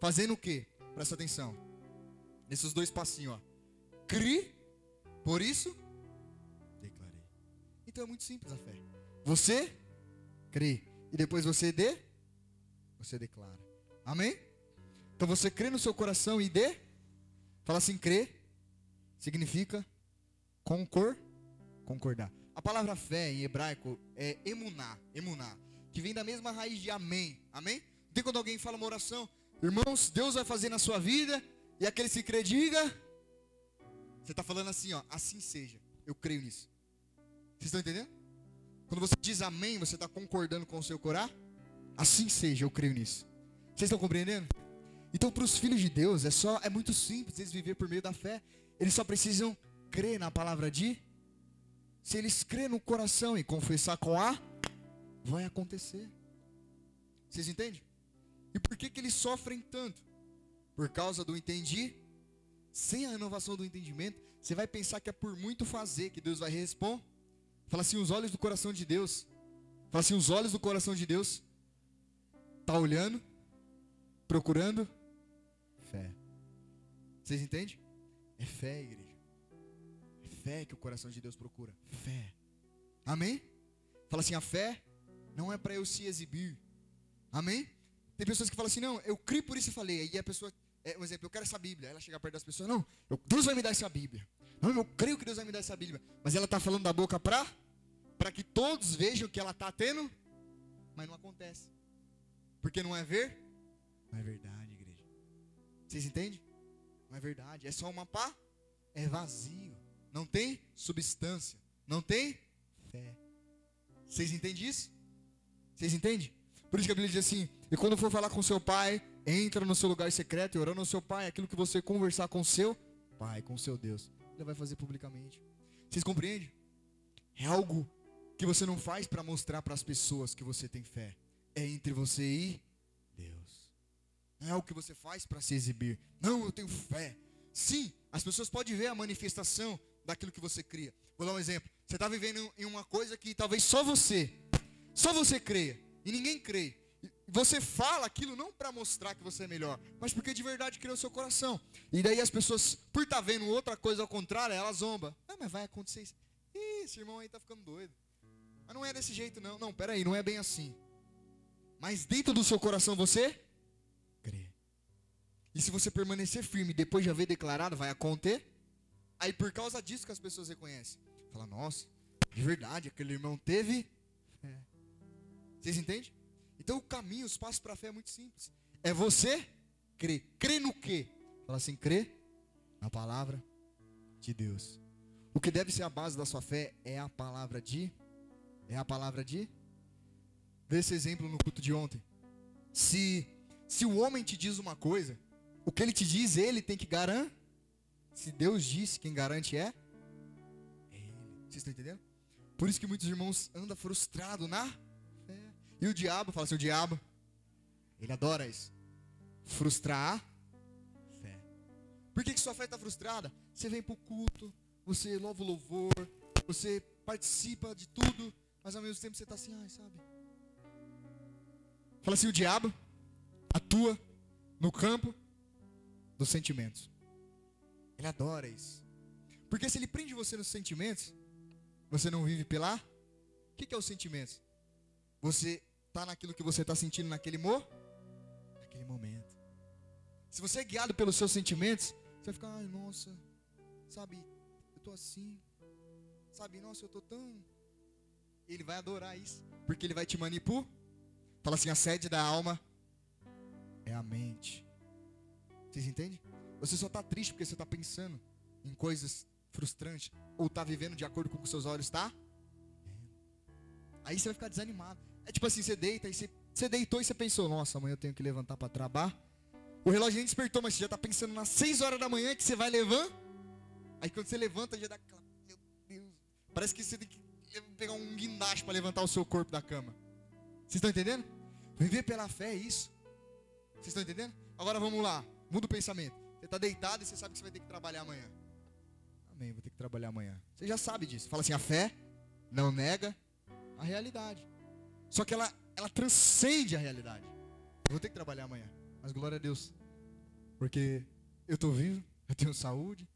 fazendo o quê? Presta atenção. Nesses dois passinhos, ó. Cri, por isso declarei. Então é muito simples a fé. Você crê e depois você dê, você declara. Amém? Então você crê no seu coração e dê. Fala assim, crê significa concor, concordar. A palavra fé em hebraico é emuná, emuná, que vem da mesma raiz de amém. Amém? Tem quando alguém fala uma oração, irmãos, Deus vai fazer na sua vida, e aquele se crê, diga. Você está falando assim, ó, assim seja. Eu creio nisso. Vocês estão entendendo? Quando você diz amém, você está concordando com o seu corar? Assim seja, eu creio nisso. Vocês estão compreendendo? Então, para os filhos de Deus, é só é muito simples eles viver por meio da fé. Eles só precisam crer na palavra de. Se eles crerem no coração e confessar com a, vai acontecer. Vocês entendem? E por que, que eles sofrem tanto? Por causa do entendi. Sem a renovação do entendimento, você vai pensar que é por muito fazer que Deus vai responder. Fala assim, os olhos do coração de Deus. Fala assim, os olhos do coração de Deus. Tá olhando, procurando fé. Vocês entendem? É fé, igreja. Fé que o coração de Deus procura. Fé. Amém? Fala assim, a fé não é para eu se exibir. Amém? Tem pessoas que falam assim, não, eu criei por isso e falei. Aí a pessoa, é, um exemplo, eu quero essa Bíblia. Ela chega perto das pessoas, não, eu, Deus vai me dar essa Bíblia. Não, eu creio que Deus vai me dar essa Bíblia. Mas ela está falando da boca para para que todos vejam que ela está tendo, mas não acontece. Porque não é ver? Não é verdade, igreja. Vocês entendem? Não é verdade. É só uma pá. É vazio. Não tem substância. Não tem fé. Vocês entendem isso? Vocês entendem? Por isso que a Bíblia diz assim: e quando for falar com seu pai, entra no seu lugar secreto e orando ao seu pai, aquilo que você conversar com seu pai, com seu Deus, ele vai fazer publicamente. Vocês compreendem? É algo que você não faz para mostrar para as pessoas que você tem fé. É entre você e Deus. Não é o que você faz para se exibir. Não, eu tenho fé. Sim, as pessoas podem ver a manifestação daquilo que você cria. Vou dar um exemplo. Você está vivendo em uma coisa que talvez só você, só você creia, e ninguém crê. Você fala aquilo não para mostrar que você é melhor, mas porque de verdade criou seu coração. E daí as pessoas, por estar tá vendo outra coisa ao contrário, elas zombam. Ah, mas vai acontecer isso. Ih, esse irmão aí tá ficando doido. Mas não é desse jeito, não. Não, peraí, não é bem assim. Mas dentro do seu coração você crê. E se você permanecer firme depois de haver declarado, vai acontecer. Aí por causa disso que as pessoas reconhecem. Fala, nossa, de verdade, aquele irmão teve. Vocês entendem? Então o caminho, os passos para a fé é muito simples. É você crer. Crer no quê? Fala assim, crer na palavra de Deus. O que deve ser a base da sua fé é a palavra de é a palavra de. Vê esse exemplo no culto de ontem. Se, se o homem te diz uma coisa, o que ele te diz, ele tem que garantir. Se Deus disse, quem garante é? é ele. Vocês estão entendendo? Por isso que muitos irmãos andam frustrados na fé. E o diabo, fala assim, o diabo, ele adora isso. Frustrar a fé. Por que, que sua fé está frustrada? Você vem para o culto, você louva o louvor, você participa de tudo, mas ao mesmo tempo você está assim, ai, sabe? Fala assim: o diabo atua no campo dos sentimentos. Ele adora isso. Porque se ele prende você nos sentimentos, você não vive pela. O que, que é os sentimentos? Você está naquilo que você está sentindo naquele mo... naquele momento. Se você é guiado pelos seus sentimentos, você vai ficar, ai, nossa, sabe, eu estou assim. Sabe, nossa, eu estou tão ele vai adorar isso. Porque ele vai te manipular. Fala assim: a sede da alma é a mente. Vocês entendem? Você só está triste porque você está pensando em coisas frustrantes. Ou está vivendo de acordo com o que seus olhos está. Aí você vai ficar desanimado. É tipo assim: você deita e você, você deitou e você pensou: nossa, amanhã eu tenho que levantar para trabalhar. O relógio nem despertou, mas você já está pensando nas 6 horas da manhã que você vai levantar. Aí quando você levanta, já dá aquela. Meu Deus. Parece que você tem que pegar um guindaste para levantar o seu corpo da cama. Vocês estão entendendo? Viver pela fé é isso. Vocês estão entendendo? Agora vamos lá. Muda o pensamento. Você está deitado e você sabe que você vai ter que trabalhar amanhã. Amém, vou ter que trabalhar amanhã. Você já sabe disso. Fala assim, a fé não nega a realidade. Só que ela, ela transcende a realidade. Eu vou ter que trabalhar amanhã. Mas glória a Deus. Porque eu estou vivo, eu tenho saúde.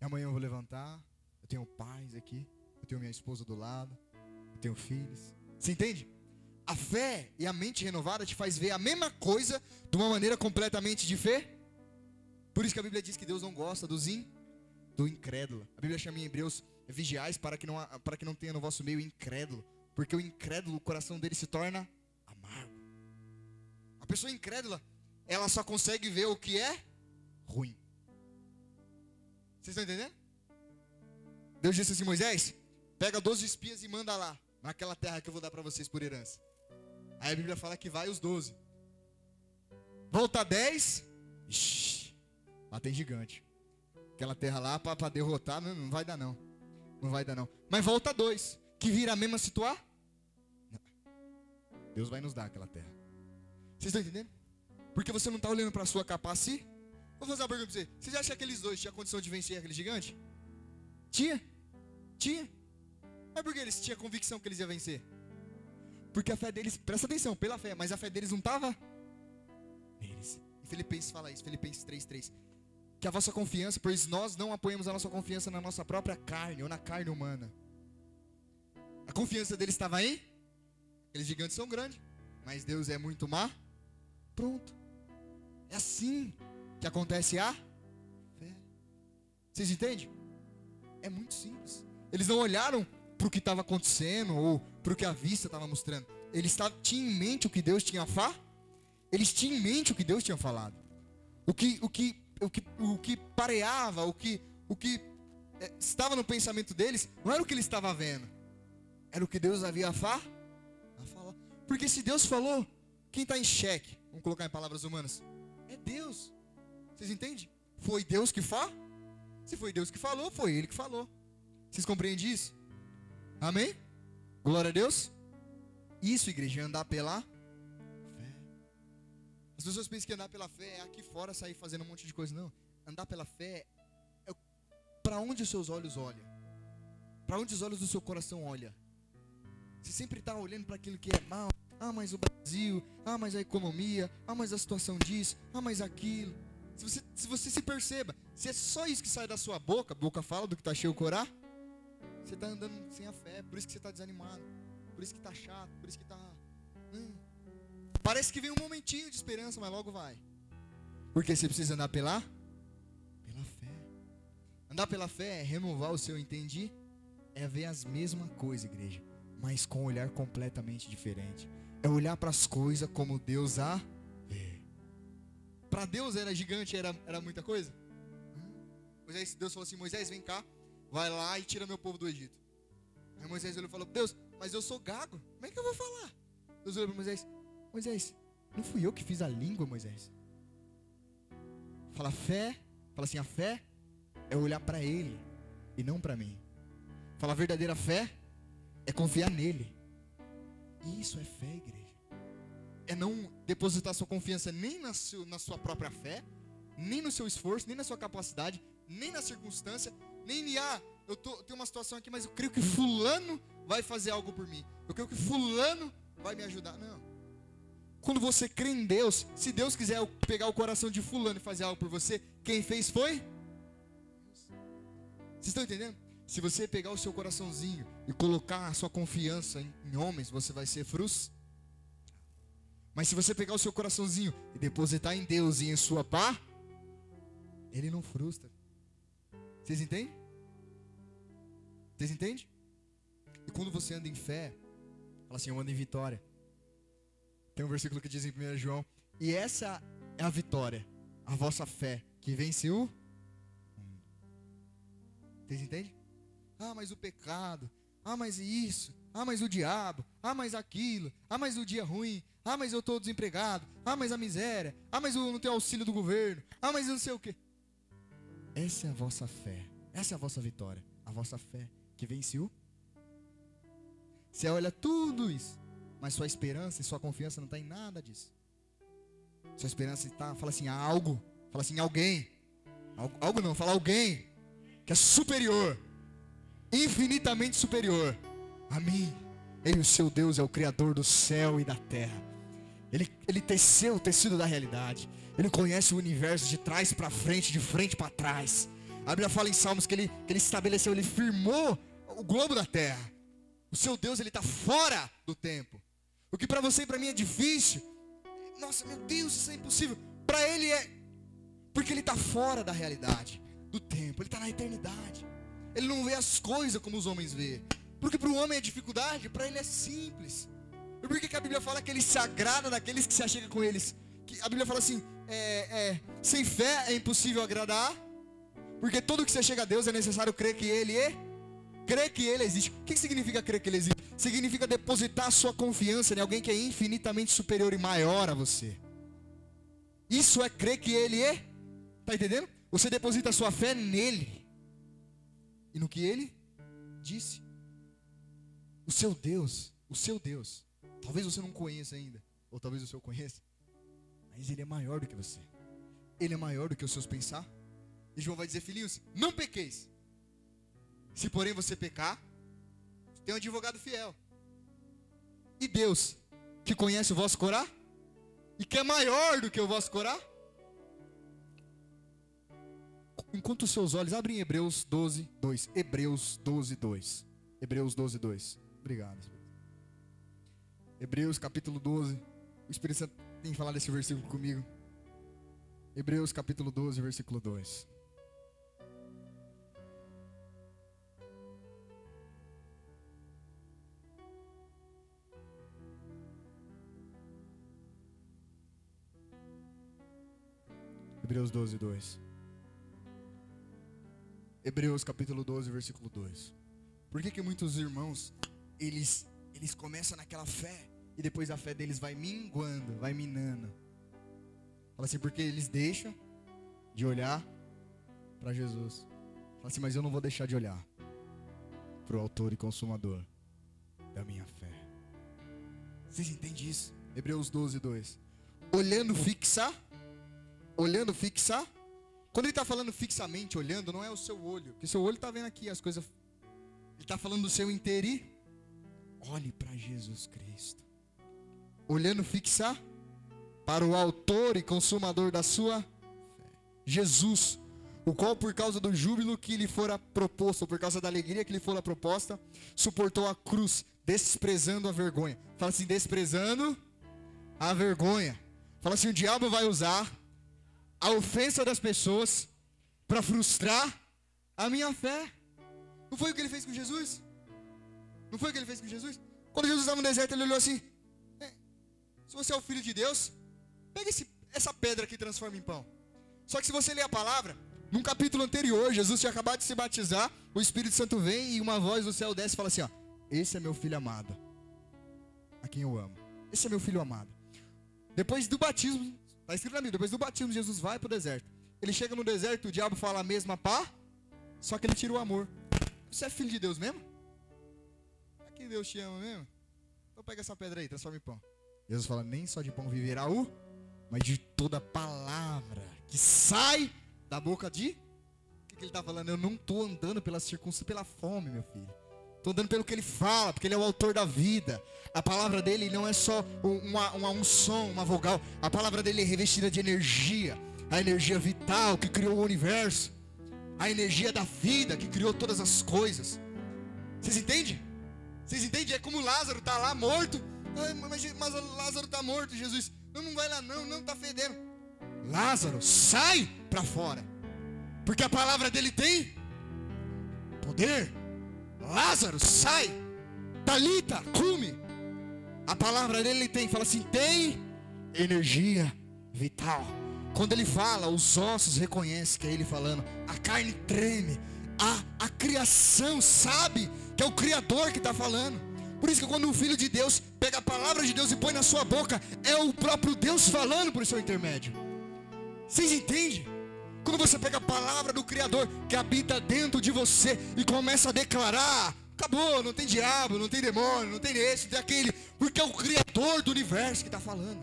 E amanhã eu vou levantar. Eu tenho paz aqui eu tenho minha esposa do lado, eu tenho filhos. Você entende? A fé e a mente renovada te faz ver a mesma coisa de uma maneira completamente diferente. Por isso que a Bíblia diz que Deus não gosta dos in, do incrédulo. A Bíblia chama em Hebreus vigiais para que não para que não tenha no vosso meio incrédulo, porque o incrédulo, o coração dele se torna amargo. A pessoa incrédula, ela só consegue ver o que é ruim. Vocês estão entendendo? Deus disse assim, Moisés, Pega 12 espias e manda lá, naquela terra que eu vou dar para vocês por herança. Aí a Bíblia fala que vai os 12. Volta 10. Ixi, lá tem gigante. Aquela terra lá para derrotar não, vai dar não. Não vai dar não. Mas volta 2, que vira a mesma situação. Deus vai nos dar aquela terra. Vocês estão entendendo? Porque você não está olhando para a sua capacidade. Vou fazer uma pergunta para você. Vocês acham que aqueles dois tinham condição de vencer aquele gigante? Tinha. Tinha. Mas por que eles tinham convicção que eles iam vencer? Porque a fé deles, presta atenção, pela fé, mas a fé deles não estava neles. E Filipenses fala isso, Filipenses 3,3. Que a vossa confiança, pois nós não apoiamos a nossa confiança na nossa própria carne ou na carne humana. A confiança deles estava em? Aqueles gigantes são grandes, mas Deus é muito má. Pronto. É assim que acontece a fé. Vocês entendem? É muito simples. Eles não olharam para o que estava acontecendo ou para o que a vista estava mostrando. Eles tinham em mente o que Deus tinha falado. Eles tinham em mente o que Deus tinha falado. O que, o que, o que, o que pareava, o que, o que é, estava no pensamento deles, não era o que eles estavam vendo. Era o que Deus havia a, fa a falar. Porque se Deus falou, quem está em xeque, vamos colocar em palavras humanas, é Deus. Vocês entendem? Foi Deus que falou? Se foi Deus que falou, foi Ele que falou. Vocês compreendem isso? Amém? Glória a Deus. Isso, igreja, é andar pela. As pessoas pensam que andar pela fé é aqui fora sair fazendo um monte de coisa. Não. Andar pela fé é para onde os seus olhos olham. Para onde os olhos do seu coração olham. Você sempre está olhando para aquilo que é mal. Ah, mas o Brasil. Ah, mas a economia. Ah, mas a situação disso. Ah, mas aquilo. Se você, se você se perceba, se é só isso que sai da sua boca, boca fala do que está cheio o coração você está andando sem a fé, por isso que você está desanimado, por isso que está chato, por isso que está. Hum. Parece que vem um momentinho de esperança, mas logo vai. Porque você precisa andar pela, pela fé. Andar pela fé é renovar o seu entendi, é ver as mesmas coisas, igreja, mas com um olhar completamente diferente. É olhar para as coisas como Deus a vê. Para Deus era gigante, era, era muita coisa. Hum. Moisés, Deus falou assim: Moisés, vem cá vai lá e tira meu povo do Egito. Aí Moisés olhou e falou: Deus, mas eu sou gago, como é que eu vou falar? Deus olhou para Moisés: Moisés, não fui eu que fiz a língua, Moisés. Fala fé, fala assim: a fé é olhar para Ele e não para mim. Fala a verdadeira fé é confiar nele. Isso é fé, igreja. É não depositar sua confiança nem na, seu, na sua própria fé, nem no seu esforço, nem na sua capacidade, nem na circunstância, nem ah, eu tô, tenho uma situação aqui, mas eu creio que fulano vai fazer algo por mim. Eu creio que fulano vai me ajudar. Não. Quando você crê em Deus, se Deus quiser pegar o coração de fulano e fazer algo por você, quem fez foi? Vocês estão entendendo? Se você pegar o seu coraçãozinho e colocar a sua confiança em, em homens, você vai ser frustrado. Mas se você pegar o seu coraçãozinho e depositar em Deus e em sua pá, ele não frustra. Vocês entendem? Vocês entendem? E quando você anda em fé, fala assim, eu ando em vitória. Tem um versículo que diz em 1 João, e essa é a vitória, a vossa fé, que vence o Vocês entendem? Ah, mas o pecado, ah, mas isso, ah, mas o diabo, ah, mas aquilo, ah, mas o dia ruim, ah, mas eu estou desempregado, ah, mas a miséria, ah, mas eu não tenho auxílio do governo, ah, mas não sei o que. Essa é a vossa fé. Essa é a vossa vitória. A vossa fé que venceu. Você olha tudo isso, mas sua esperança e sua confiança não está em nada disso. Sua esperança está, fala assim, algo, fala assim, alguém. Algo, algo não, fala alguém que é superior, infinitamente superior a mim. Ele, o seu Deus, é o Criador do céu e da terra. Ele, ele teceu o tecido da realidade. Ele conhece o universo de trás para frente, de frente para trás. A Bíblia fala em Salmos que ele, que ele estabeleceu, ele firmou o globo da terra. O seu Deus, ele está fora do tempo. O que para você e para mim é difícil. Nossa, meu Deus, isso é impossível. Para ele é. Porque ele está fora da realidade, do tempo. Ele está na eternidade. Ele não vê as coisas como os homens vê. Porque para o homem é dificuldade, para ele é simples. E por que, a Bíblia fala que ele se agrada daqueles que se achegam com eles? Que a Bíblia fala assim: é, é, sem fé é impossível agradar, porque tudo que você chega a Deus é necessário crer que Ele é, crer que Ele existe. O que significa crer que Ele existe? Significa depositar sua confiança em alguém que é infinitamente superior e maior a você. Isso é crer que Ele é. Tá entendendo? Você deposita sua fé nele e no que Ele disse. O seu Deus, o seu Deus, talvez você não conheça ainda, ou talvez o seu conheça, mas Ele é maior do que você. Ele é maior do que os seus pensar. E João vai dizer, filhinhos, não pequeis. Se porém você pecar, tem um advogado fiel. E Deus, que conhece o vosso corá, e que é maior do que o vosso corá. Enquanto os seus olhos abrem Hebreus 12, 2. Hebreus 12, 2. Hebreus 12, 2. Obrigado. Hebreus capítulo 12. O Espírito Santo tem falado esse versículo comigo. Hebreus capítulo 12, versículo 2. Hebreus 12, 2. Hebreus capítulo 12, versículo 2. Por que que muitos irmãos, eles, eles começam naquela fé, e depois a fé deles vai minguando, vai minando. Fala assim, porque eles deixam de olhar para Jesus. Fala assim, mas eu não vou deixar de olhar para o autor e consumador da minha fé. Vocês entendem isso? Hebreus 12, 2. Olhando fixar, olhando fixar. Quando ele está falando fixamente, olhando, não é o seu olho, porque seu olho está vendo aqui as coisas. Ele está falando do seu inteirinho. Olhe para Jesus Cristo. Olhando fixar para o autor e consumador da sua fé. Jesus, o qual por causa do júbilo que lhe fora proposto, por causa da alegria que lhe fora proposta, suportou a cruz, desprezando a vergonha. Fala assim, desprezando a vergonha. Fala assim, o diabo vai usar a ofensa das pessoas para frustrar a minha fé. Não foi o que ele fez com Jesus? Não foi o que ele fez com Jesus? Quando Jesus estava no deserto, ele olhou assim: é, se você é o filho de Deus, Pega esse, essa pedra aqui e transforma em pão. Só que se você ler a palavra, num capítulo anterior, Jesus tinha acabado de se batizar, o Espírito Santo vem e uma voz do céu desce e fala assim: ó, esse é meu filho amado, a quem eu amo. Esse é meu filho amado. Depois do batismo, está escrito na Bíblia, depois do batismo, Jesus vai para o deserto. Ele chega no deserto, o diabo fala a mesma pá, só que ele tira o amor. Você é filho de Deus mesmo? Aqui Deus te ama mesmo? Então pega essa pedra aí, transforma em pão. Jesus fala: nem só de pão viverá o mas de toda palavra que sai da boca de. O que, que ele está falando? Eu não estou andando pela circunstância, pela fome, meu filho. Estou andando pelo que ele fala, porque ele é o autor da vida. A palavra dele não é só uma, uma, um som, uma vogal. A palavra dele é revestida de energia. A energia vital que criou o universo. A energia da vida que criou todas as coisas. Vocês entendem? Vocês entendem? É como Lázaro está lá morto. Mas, mas Lázaro está morto, Jesus. Não, não vai lá não, não está fedendo. Lázaro, sai para fora. Porque a palavra dele tem poder. Lázaro, sai. Talita, cume. A palavra dele tem, fala assim, tem energia vital. Quando ele fala, os ossos reconhecem que é ele falando. A carne treme. A, a criação sabe que é o Criador que está falando. Por isso que quando o Filho de Deus pega a palavra de Deus e põe na sua boca, é o próprio Deus falando por seu intermédio. Vocês entendem? Quando você pega a palavra do Criador que habita dentro de você e começa a declarar, acabou, não tem diabo, não tem demônio, não tem esse, não tem aquele, porque é o Criador do universo que está falando.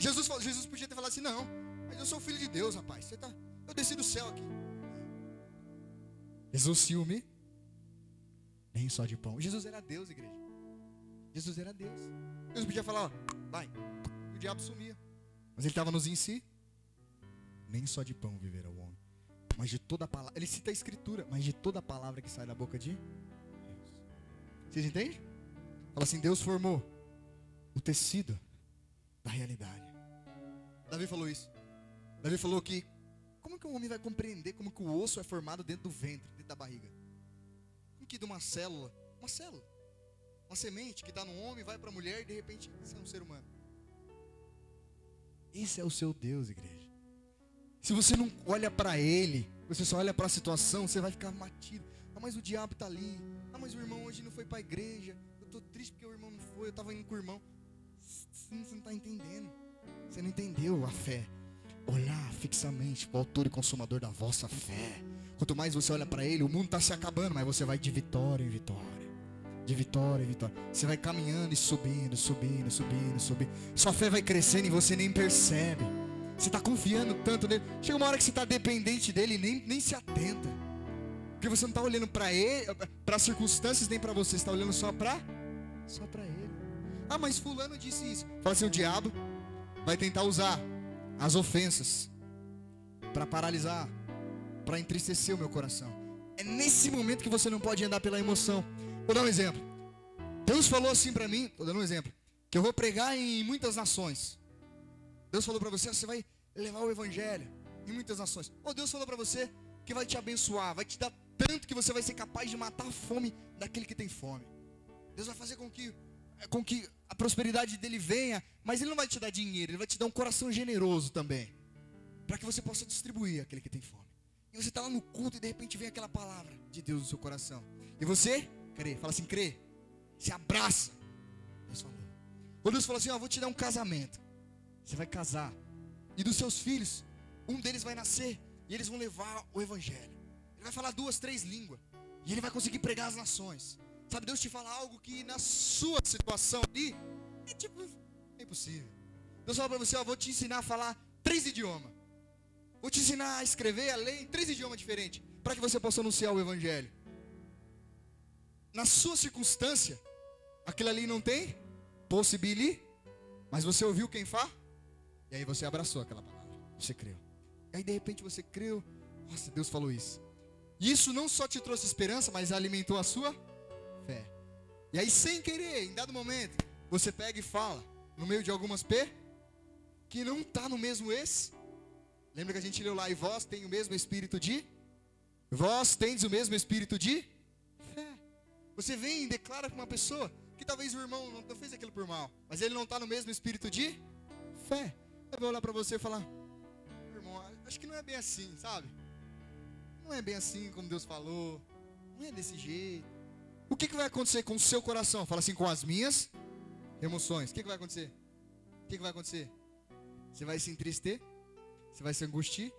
Jesus, Jesus podia ter falado assim, não, mas eu sou filho de Deus, rapaz. Você tá, eu desci do céu aqui. Jesus ciúme nem só de pão. Jesus era Deus, igreja. Jesus era Deus. Jesus podia falar, ó, vai. O diabo sumia. Mas ele estava nos em si. Nem só de pão viverá o homem. Mas de toda a palavra. Ele cita a escritura, mas de toda a palavra que sai da boca de Deus. Vocês entendem? Fala assim, Deus formou o tecido da realidade. Davi falou isso. Davi falou que como que um homem vai compreender como que o osso é formado dentro do ventre, dentro da barriga? que de uma célula, uma célula, uma semente que está no homem, vai para a mulher e de repente é um ser humano. Esse é o seu Deus, igreja. Se você não olha para Ele, você só olha para a situação, você vai ficar matido. Ah, mas o diabo está ali. Ah, mas o irmão hoje não foi para a igreja. Eu estou triste porque o irmão não foi. Eu estava indo com o irmão. Você não está entendendo. Você não entendeu a fé. Olhar fixamente para o autor e consumador da vossa fé. Quanto mais você olha para ele, o mundo está se acabando, mas você vai de vitória em vitória. De vitória em vitória. Você vai caminhando e subindo, subindo, subindo, subindo. Sua fé vai crescendo e você nem percebe. Você está confiando tanto nele. Chega uma hora que você está dependente dele e nem, nem se atenta. Porque você não está olhando para ele, para as circunstâncias, nem para você. Você está olhando só para só para ele. Ah, mas fulano disse isso. Fala assim, o diabo vai tentar usar as ofensas para paralisar, para entristecer o meu coração. É nesse momento que você não pode andar pela emoção. Vou dar um exemplo. Deus falou assim para mim, vou dar um exemplo, que eu vou pregar em muitas nações. Deus falou para você, você vai levar o evangelho em muitas nações. Ou Deus falou para você que vai te abençoar, vai te dar tanto que você vai ser capaz de matar a fome daquele que tem fome. Deus vai fazer com que com que a prosperidade dele venha, mas ele não vai te dar dinheiro, ele vai te dar um coração generoso também, para que você possa distribuir aquele que tem fome. E você está lá no culto e de repente vem aquela palavra de Deus no seu coração. E você crê, fala assim, crê, se abraça. Deus falou. Ou Deus falou assim, ó, vou te dar um casamento. Você vai casar. E dos seus filhos, um deles vai nascer e eles vão levar o evangelho. Ele vai falar duas, três línguas. E ele vai conseguir pregar as nações. Sabe, Deus te fala algo que na sua situação ali é tipo, é impossível. Deus fala para você, ó, vou te ensinar a falar três idiomas. Vou te ensinar a escrever, a ler em três idiomas diferentes, para que você possa anunciar o evangelho. Na sua circunstância, aquilo ali não tem possibilidade, mas você ouviu quem fala? E aí você abraçou aquela palavra. Você creu. E aí de repente você creu. Nossa, Deus falou isso. E isso não só te trouxe esperança, mas alimentou a sua fé. E aí, sem querer, em dado momento, você pega e fala, no meio de algumas P, que não está no mesmo esse. Lembra que a gente leu lá, e vós tem o mesmo espírito de? Vós tens o mesmo espírito de? Fé. Você vem e declara com uma pessoa que talvez o irmão não fez aquilo por mal, mas ele não está no mesmo espírito de? Fé. Vou olhar para você e falar, irmão, acho que não é bem assim, sabe? Não é bem assim como Deus falou, não é desse jeito. O que, que vai acontecer com o seu coração? Fala assim, com as minhas emoções. O que, que vai acontecer? O que, que vai acontecer? Você vai se entristecer? Você vai se angustiar?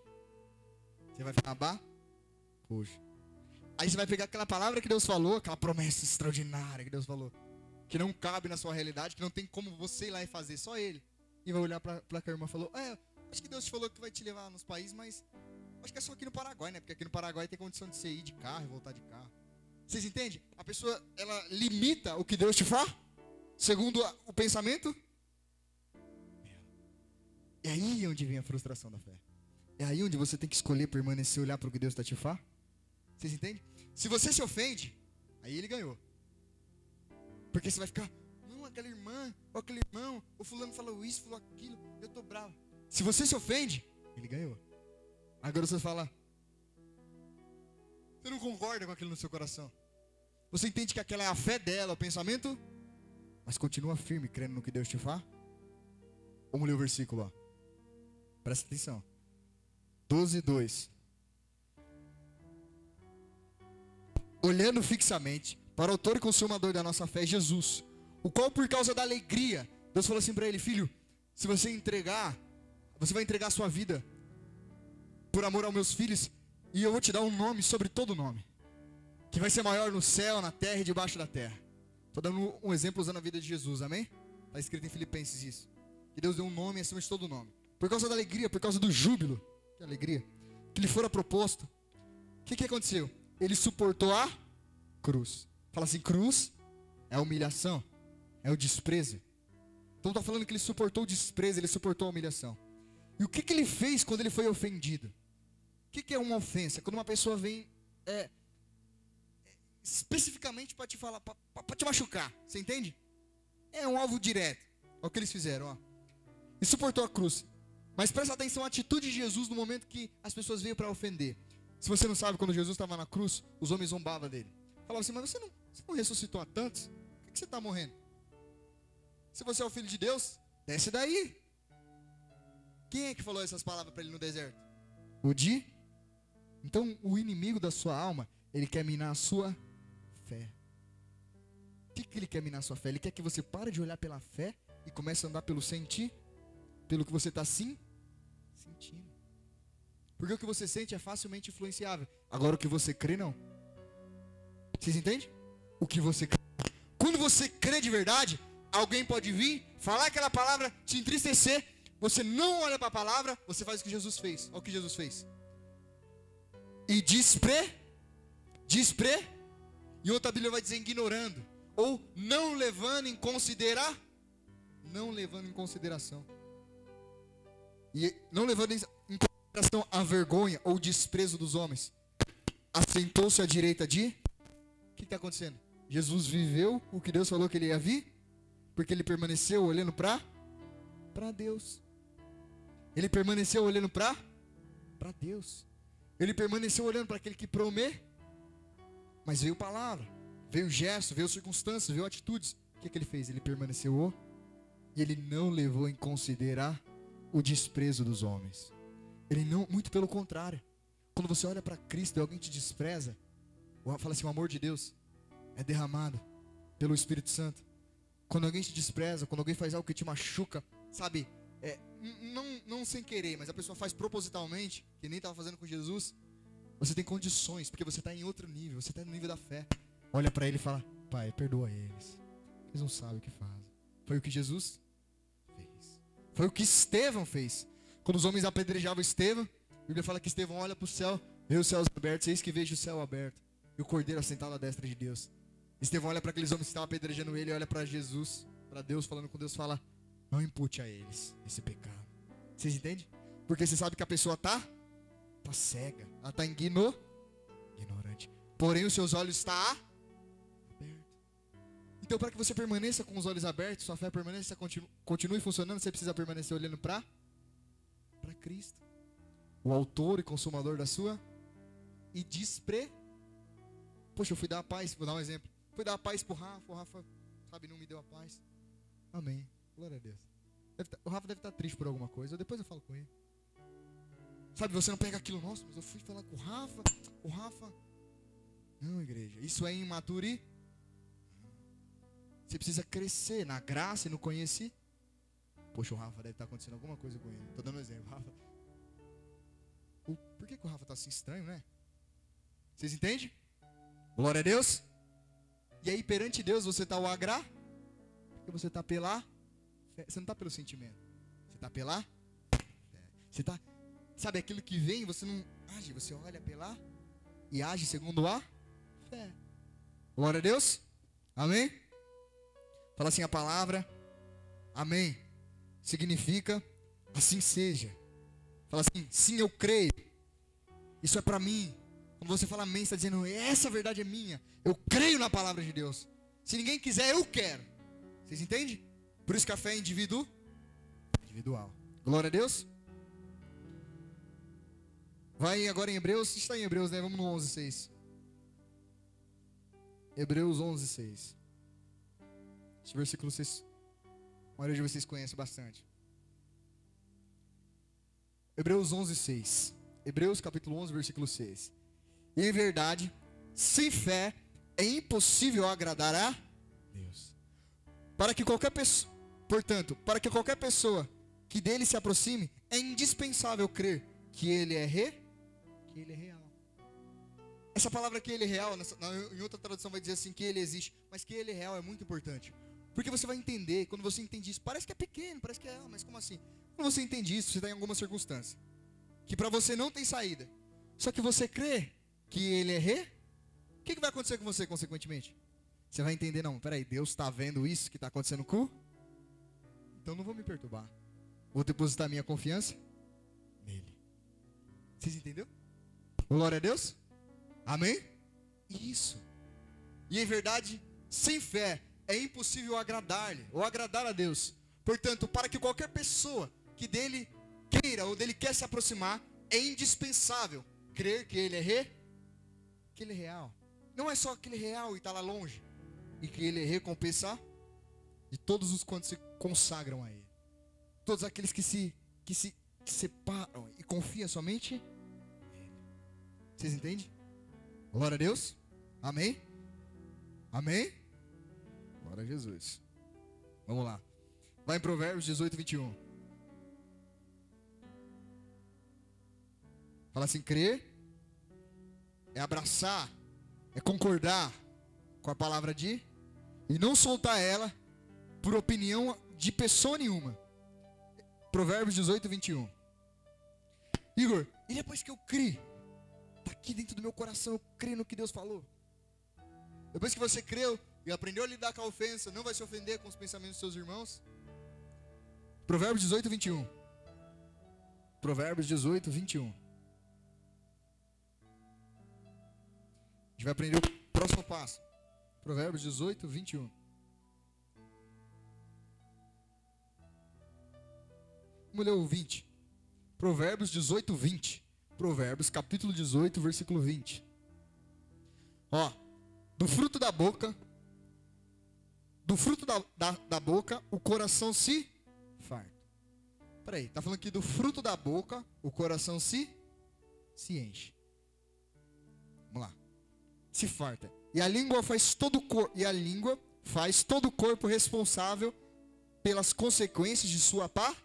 Você vai ficar bar? Puxa. Aí você vai pegar aquela palavra que Deus falou, aquela promessa extraordinária que Deus falou, que não cabe na sua realidade, que não tem como você ir lá e fazer, só Ele. E vai olhar para a a irmã falou: É, acho que Deus te falou que vai te levar nos países, mas acho que é só aqui no Paraguai, né? Porque aqui no Paraguai tem condição de você ir de carro e voltar de carro. Vocês entendem? A pessoa, ela limita o que Deus te faz, segundo o pensamento. É aí onde vem a frustração da fé. É aí onde você tem que escolher permanecer, olhar para o que Deus está te fazendo. Vocês entendem? Se você se ofende, aí ele ganhou. Porque você vai ficar, aquela irmã, ou aquele irmão, o fulano falou isso, falou aquilo, eu tô bravo. Se você se ofende, ele ganhou. Agora você fala, você não concorda com aquilo no seu coração. Você entende que aquela é a fé dela, o pensamento, mas continua firme, crendo no que Deus te faz. Vamos ler o versículo, ó. Presta atenção. 12, 2. Olhando fixamente para o autor e consumador da nossa fé, Jesus, o qual por causa da alegria, Deus falou assim para ele, filho, se você entregar, você vai entregar a sua vida por amor aos meus filhos, e eu vou te dar um nome sobre todo nome. Que vai ser maior no céu, na terra e debaixo da terra. Estou dando um exemplo usando a vida de Jesus, amém? Está escrito em Filipenses isso. Que Deus deu um nome acima de todo nome. Por causa da alegria, por causa do júbilo. Que alegria. Que lhe fora proposto. O que, que aconteceu? Ele suportou a cruz. Fala assim, cruz é humilhação. É o desprezo. Então está falando que ele suportou o desprezo, ele suportou a humilhação. E o que, que ele fez quando ele foi ofendido? O que, que é uma ofensa? Quando uma pessoa vem é, especificamente para te falar, para te machucar. Você entende? É um alvo direto. É o que eles fizeram, ó. E suportou a cruz. Mas presta atenção à atitude de Jesus no momento que as pessoas veio para ofender. Se você não sabe, quando Jesus estava na cruz, os homens zombavam dele. Falavam assim, mas você não, você não ressuscitou a tantos? Por que, que você está morrendo? Se você é o filho de Deus, desce daí. Quem é que falou essas palavras para ele no deserto? O de então, o inimigo da sua alma, ele quer minar a sua fé. O que, que ele quer minar a sua fé? Ele quer que você pare de olhar pela fé e comece a andar pelo sentir. pelo que você está sim sentindo. Porque o que você sente é facilmente influenciável. Agora o que você crê, não. Vocês entendem? O que você crê. Quando você crê de verdade, alguém pode vir, falar aquela palavra, te entristecer. Você não olha para a palavra, você faz o que Jesus fez. Olha o que Jesus fez. E despre, despre, e outra Bíblia vai dizer ignorando, ou não levando em considerar, não levando em consideração. E não levando em consideração a vergonha ou desprezo dos homens. Assentou-se à direita de. O que está acontecendo? Jesus viveu o que Deus falou que ele ia vir, porque ele permaneceu olhando para para Deus. Ele permaneceu olhando para para Deus. Ele permaneceu olhando para aquele que promete. Mas veio palavra, veio gesto, veio circunstâncias, veio atitudes. O que, que ele fez? Ele permaneceu e ele não levou em considerar o desprezo dos homens. Ele não, muito pelo contrário. Quando você olha para Cristo e alguém te despreza, fala assim: o amor de Deus é derramado pelo Espírito Santo. Quando alguém te despreza, quando alguém faz algo que te machuca, sabe? É, não, não sem querer, mas a pessoa faz propositalmente, que nem estava fazendo com Jesus. Você tem condições, porque você está em outro nível, você está no nível da fé. Olha para ele e fala: Pai, perdoa eles. Eles não sabem o que fazem. Foi o que Jesus fez. Foi o que Estevão fez. Quando os homens apedrejavam Estevão, a Bíblia fala que Estevão olha para o céu, vê os céus abertos, eis que vejo o céu aberto. E o cordeiro assentado à destra de Deus. Estevão olha para aqueles homens que estavam apedrejando ele, olha para Jesus, para Deus, falando com Deus, fala: Não impute a eles esse pecado. Vocês entendem? Porque você sabe que a pessoa está tá cega, ela está igno, ignorante. Porém, os seus olhos estão tá abertos. Então, para que você permaneça com os olhos abertos, sua fé permaneça, continue, continue funcionando, você precisa permanecer olhando para para Cristo, o autor e consumador da sua e despre. Poxa, eu fui dar a paz, vou dar um exemplo. Fui dar a paz pro Rafa, o Rafa, sabe, não me deu a paz. Amém. Glória a Deus. Tá, o Rafa deve estar tá triste por alguma coisa. Depois eu falo com ele. Sabe, você não pega aquilo, nossa, mas eu fui falar com o Rafa. O Rafa. Não, igreja. Isso é imaturi. Você precisa crescer na graça e no conhecer. Poxa, o Rafa deve estar tá acontecendo alguma coisa com ele. Estou dando um exemplo. Rafa. Por que, que o Rafa está assim estranho, né? Vocês entendem? Glória a Deus. E aí, perante Deus, você está o agrar? Porque você está pela fé. Você não está pelo sentimento. Você está pela fé. Você está. Sabe aquilo que vem, você não age, você olha pela e age segundo a fé. Glória a Deus. Amém? Fala assim a palavra. Amém. Significa assim seja. Fala assim, sim, eu creio. Isso é para mim. Quando você fala amém, está dizendo, essa verdade é minha. Eu creio na palavra de Deus. Se ninguém quiser, eu quero. Vocês entendem? Por isso que a fé é indivíduo, individual. Glória a Deus. Vai agora em Hebreus. Está em Hebreus, né? Vamos no 11, 6. Hebreus 11, 6. Esse versículo vocês, a maioria de vocês conhece bastante. Hebreus 11, 6. Hebreus capítulo 11, versículo 6. Em verdade, sem fé é impossível agradar a Deus. Para que qualquer pessoa, portanto, para que qualquer pessoa que dele se aproxime, é indispensável crer que ele é re, que ele é real. Essa palavra que ele é real, nessa, em outra tradução vai dizer assim que ele existe, mas que ele é real é muito importante. Porque você vai entender, quando você entende isso, parece que é pequeno, parece que é, mas como assim? Quando você entende isso, você está em alguma circunstância que para você não tem saída. Só que você crê que ele é rei, o que, que vai acontecer com você, consequentemente? Você vai entender, não, peraí, Deus está vendo isso que está acontecendo com Então não vou me perturbar. Vou depositar minha confiança nele. Vocês entenderam? Glória a Deus? Amém? Isso. E em verdade, sem fé, é impossível agradar-lhe ou agradar a Deus. Portanto, para que qualquer pessoa que dele queira ou dele quer se aproximar, é indispensável crer que ele é rei aquele real. Não é só aquele real e está lá longe. E que ele é recompensar de todos os quantos se consagram a ele. Todos aqueles que se, que se separam e confiam somente nele. Vocês entendem? Glória a Deus. Amém? Amém? Glória a Jesus. Vamos lá. Vai em Provérbios 18, 21. Fala assim: crer é abraçar, é concordar com a palavra de e não soltar ela por opinião de pessoa nenhuma. Provérbios 18, 21. Igor, e depois que eu criei, está aqui dentro do meu coração, eu creio no que Deus falou. Depois que você creu e aprendeu a lidar com a ofensa, não vai se ofender com os pensamentos dos seus irmãos. Provérbios 18, 21. Provérbios 18, 21. Gente vai aprender o próximo passo. Provérbios 18, 21. Vamos ler o 20. Provérbios 18, 20. Provérbios capítulo 18, versículo 20. Ó, do fruto da boca, do fruto da, da, da boca, o coração se farta. Peraí, tá falando que do fruto da boca, o coração se, se enche. Se farta. E a língua faz todo o corpo, e a língua faz todo o corpo responsável pelas consequências de sua pá.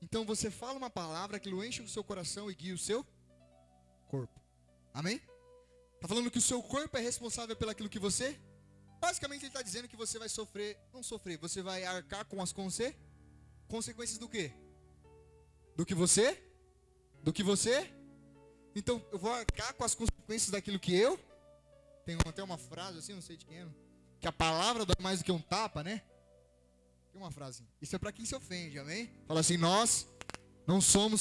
Então você fala uma palavra, aquilo enche o seu coração e guia o seu corpo. Amém? Está falando que o seu corpo é responsável pelo aquilo que você. Basicamente ele está dizendo que você vai sofrer, não sofrer, você vai arcar com as conse, consequências do quê? Do que você? Do que você? Então eu vou arcar com as consequências daquilo que eu tem até uma frase assim, não sei de quem é, que a palavra dá mais do que um tapa, né? Tem uma frase. Assim, Isso é para quem se ofende, amém? Fala assim, nós não somos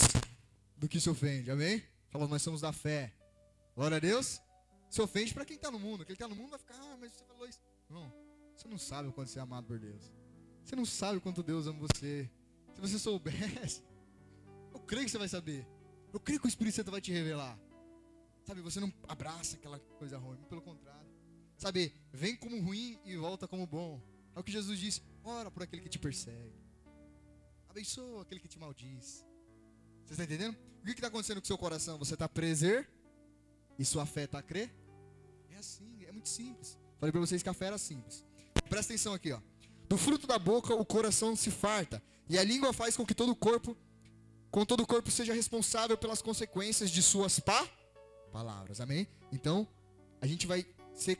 do que se ofende, amém? Fala, nós somos da fé. Glória a Deus. Se ofende para quem está no mundo. Quem está no mundo vai ficar, ah, mas você falou isso. Não, você não sabe o quanto você é amado por Deus. Você não sabe o quanto Deus ama você. Se você soubesse, eu creio que você vai saber. Eu creio que o Espírito Santo vai te revelar. Sabe, você não abraça aquela coisa ruim, pelo contrário. Sabe, vem como ruim e volta como bom. É o que Jesus disse: ora por aquele que te persegue. Abençoa aquele que te maldiz. Você está entendendo? O que está acontecendo com o seu coração? Você está preser e sua fé está a crer? É assim, é muito simples. Falei para vocês que a fé era simples. Presta atenção aqui, ó. Do fruto da boca o coração se farta, e a língua faz com que todo o corpo, com todo o corpo seja responsável pelas consequências de suas pá palavras. Amém? Então, a gente vai ser,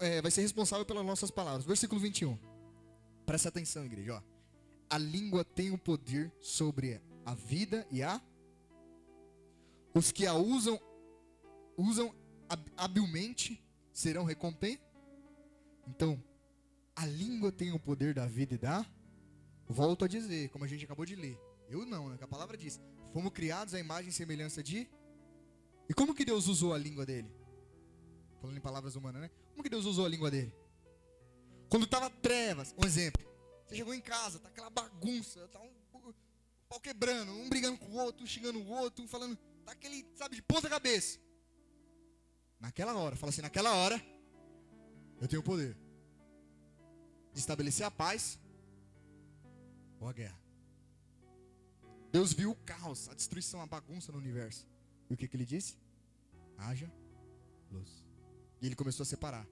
é, vai ser responsável pelas nossas palavras. Versículo 21. Presta atenção, igreja. Ó. A língua tem o poder sobre a vida e a. Os que a usam, usam habilmente serão recompensados. Então, a língua tem o poder da vida e da. Volto a dizer, como a gente acabou de ler. Eu não, né? Que a palavra diz: fomos criados à imagem e semelhança de e como que Deus usou a língua dele? Falando em palavras humanas, né? Como que Deus usou a língua dele? Quando estava trevas, um exemplo. Você chegou em casa, tá aquela bagunça, tá um, um pau quebrando, um brigando com o outro, um xingando o outro, um falando, tá aquele, sabe, de ponta cabeça. Naquela hora, fala assim, naquela hora, eu tenho o poder de estabelecer a paz ou a guerra. Deus viu o caos, a destruição, a bagunça no universo. E o que, que ele disse? Haja luz. E ele começou a separar.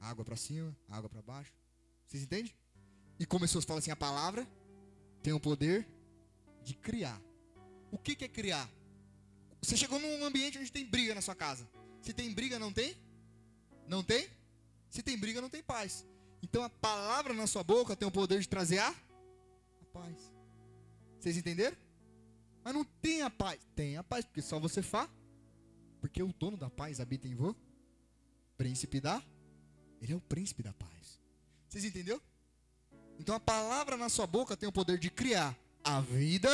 Água para cima, água para baixo. Vocês entendem? E começou a falar assim: a palavra tem o poder de criar. O que, que é criar? Você chegou num ambiente onde tem briga na sua casa. Se tem briga, não tem? Não tem? Se tem briga, não tem paz. Então a palavra na sua boca tem o poder de trazer a, a paz. Vocês entenderam? Mas não tem a paz. Tem a paz, porque só você faz. Porque o dono da paz habita em você. Príncipe da. Ele é o príncipe da paz. Vocês entenderam? Então a palavra na sua boca tem o poder de criar a vida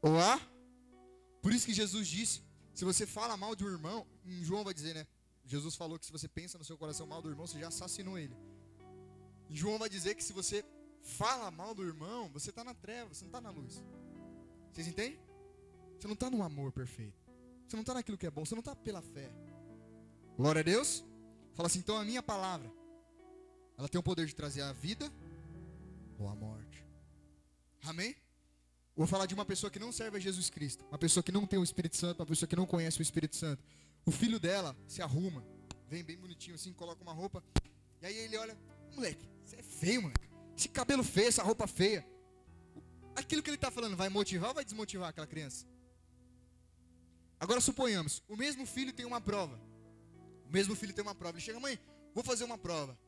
ou a. Por isso que Jesus disse: se você fala mal de um irmão, João vai dizer, né? Jesus falou que se você pensa no seu coração mal do irmão, você já assassinou ele. João vai dizer que se você fala mal do irmão, você está na treva, você não está na luz. Vocês entendem? Você não está no amor perfeito. Você não está naquilo que é bom. Você não está pela fé. Glória a Deus. Fala assim, então a minha palavra, ela tem o poder de trazer a vida ou a morte. Amém? Vou falar de uma pessoa que não serve a Jesus Cristo. Uma pessoa que não tem o Espírito Santo. Uma pessoa que não conhece o Espírito Santo. O filho dela se arruma. Vem bem bonitinho assim, coloca uma roupa. E aí ele olha, moleque, você é feio, mano. Esse cabelo feio, essa roupa feia. Aquilo que ele está falando vai motivar ou vai desmotivar aquela criança? Agora suponhamos, o mesmo filho tem uma prova. O mesmo filho tem uma prova. Ele chega, mãe, vou fazer uma prova.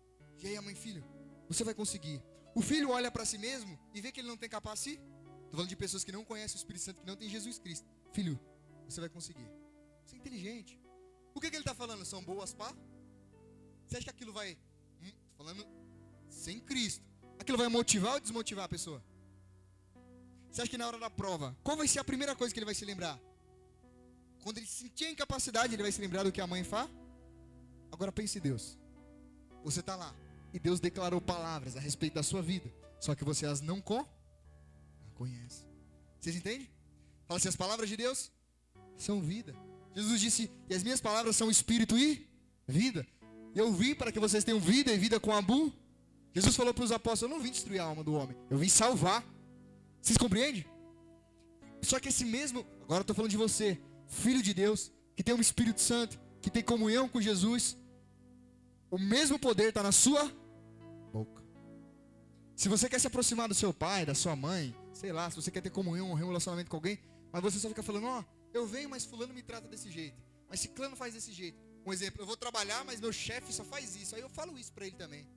E aí a mãe, filho, você vai conseguir. O filho olha para si mesmo e vê que ele não tem capacidade. Estou falando de pessoas que não conhecem o Espírito Santo, que não tem Jesus Cristo. Filho, você vai conseguir. Você é inteligente. O que, que ele está falando? São boas pá? Você acha que aquilo vai. Hum, falando sem Cristo. Aquilo vai motivar ou desmotivar a pessoa? Você acha que na hora da prova, qual vai ser a primeira coisa que ele vai se lembrar? Quando ele sentir a incapacidade, ele vai se lembrar do que a mãe faz? Agora pense em Deus. Você está lá. E Deus declarou palavras a respeito da sua vida. Só que você as não, co não conhece. Vocês entendem? Fala assim: as palavras de Deus são vida. Jesus disse: E as minhas palavras são espírito e vida. Eu vim para que vocês tenham vida e vida com abu. Jesus falou para os apóstolos: Eu não vim destruir a alma do homem, eu vim salvar. Vocês compreendem? Só que esse mesmo, agora eu estou falando de você, filho de Deus, que tem um Espírito Santo, que tem comunhão com Jesus, o mesmo poder está na sua boca. Se você quer se aproximar do seu pai, da sua mãe, sei lá, se você quer ter comunhão, um relacionamento com alguém, mas você só fica falando, ó, oh, eu venho, mas fulano me trata desse jeito, mas ciclano faz desse jeito. Um exemplo, eu vou trabalhar, mas meu chefe só faz isso. Aí eu falo isso para ele também.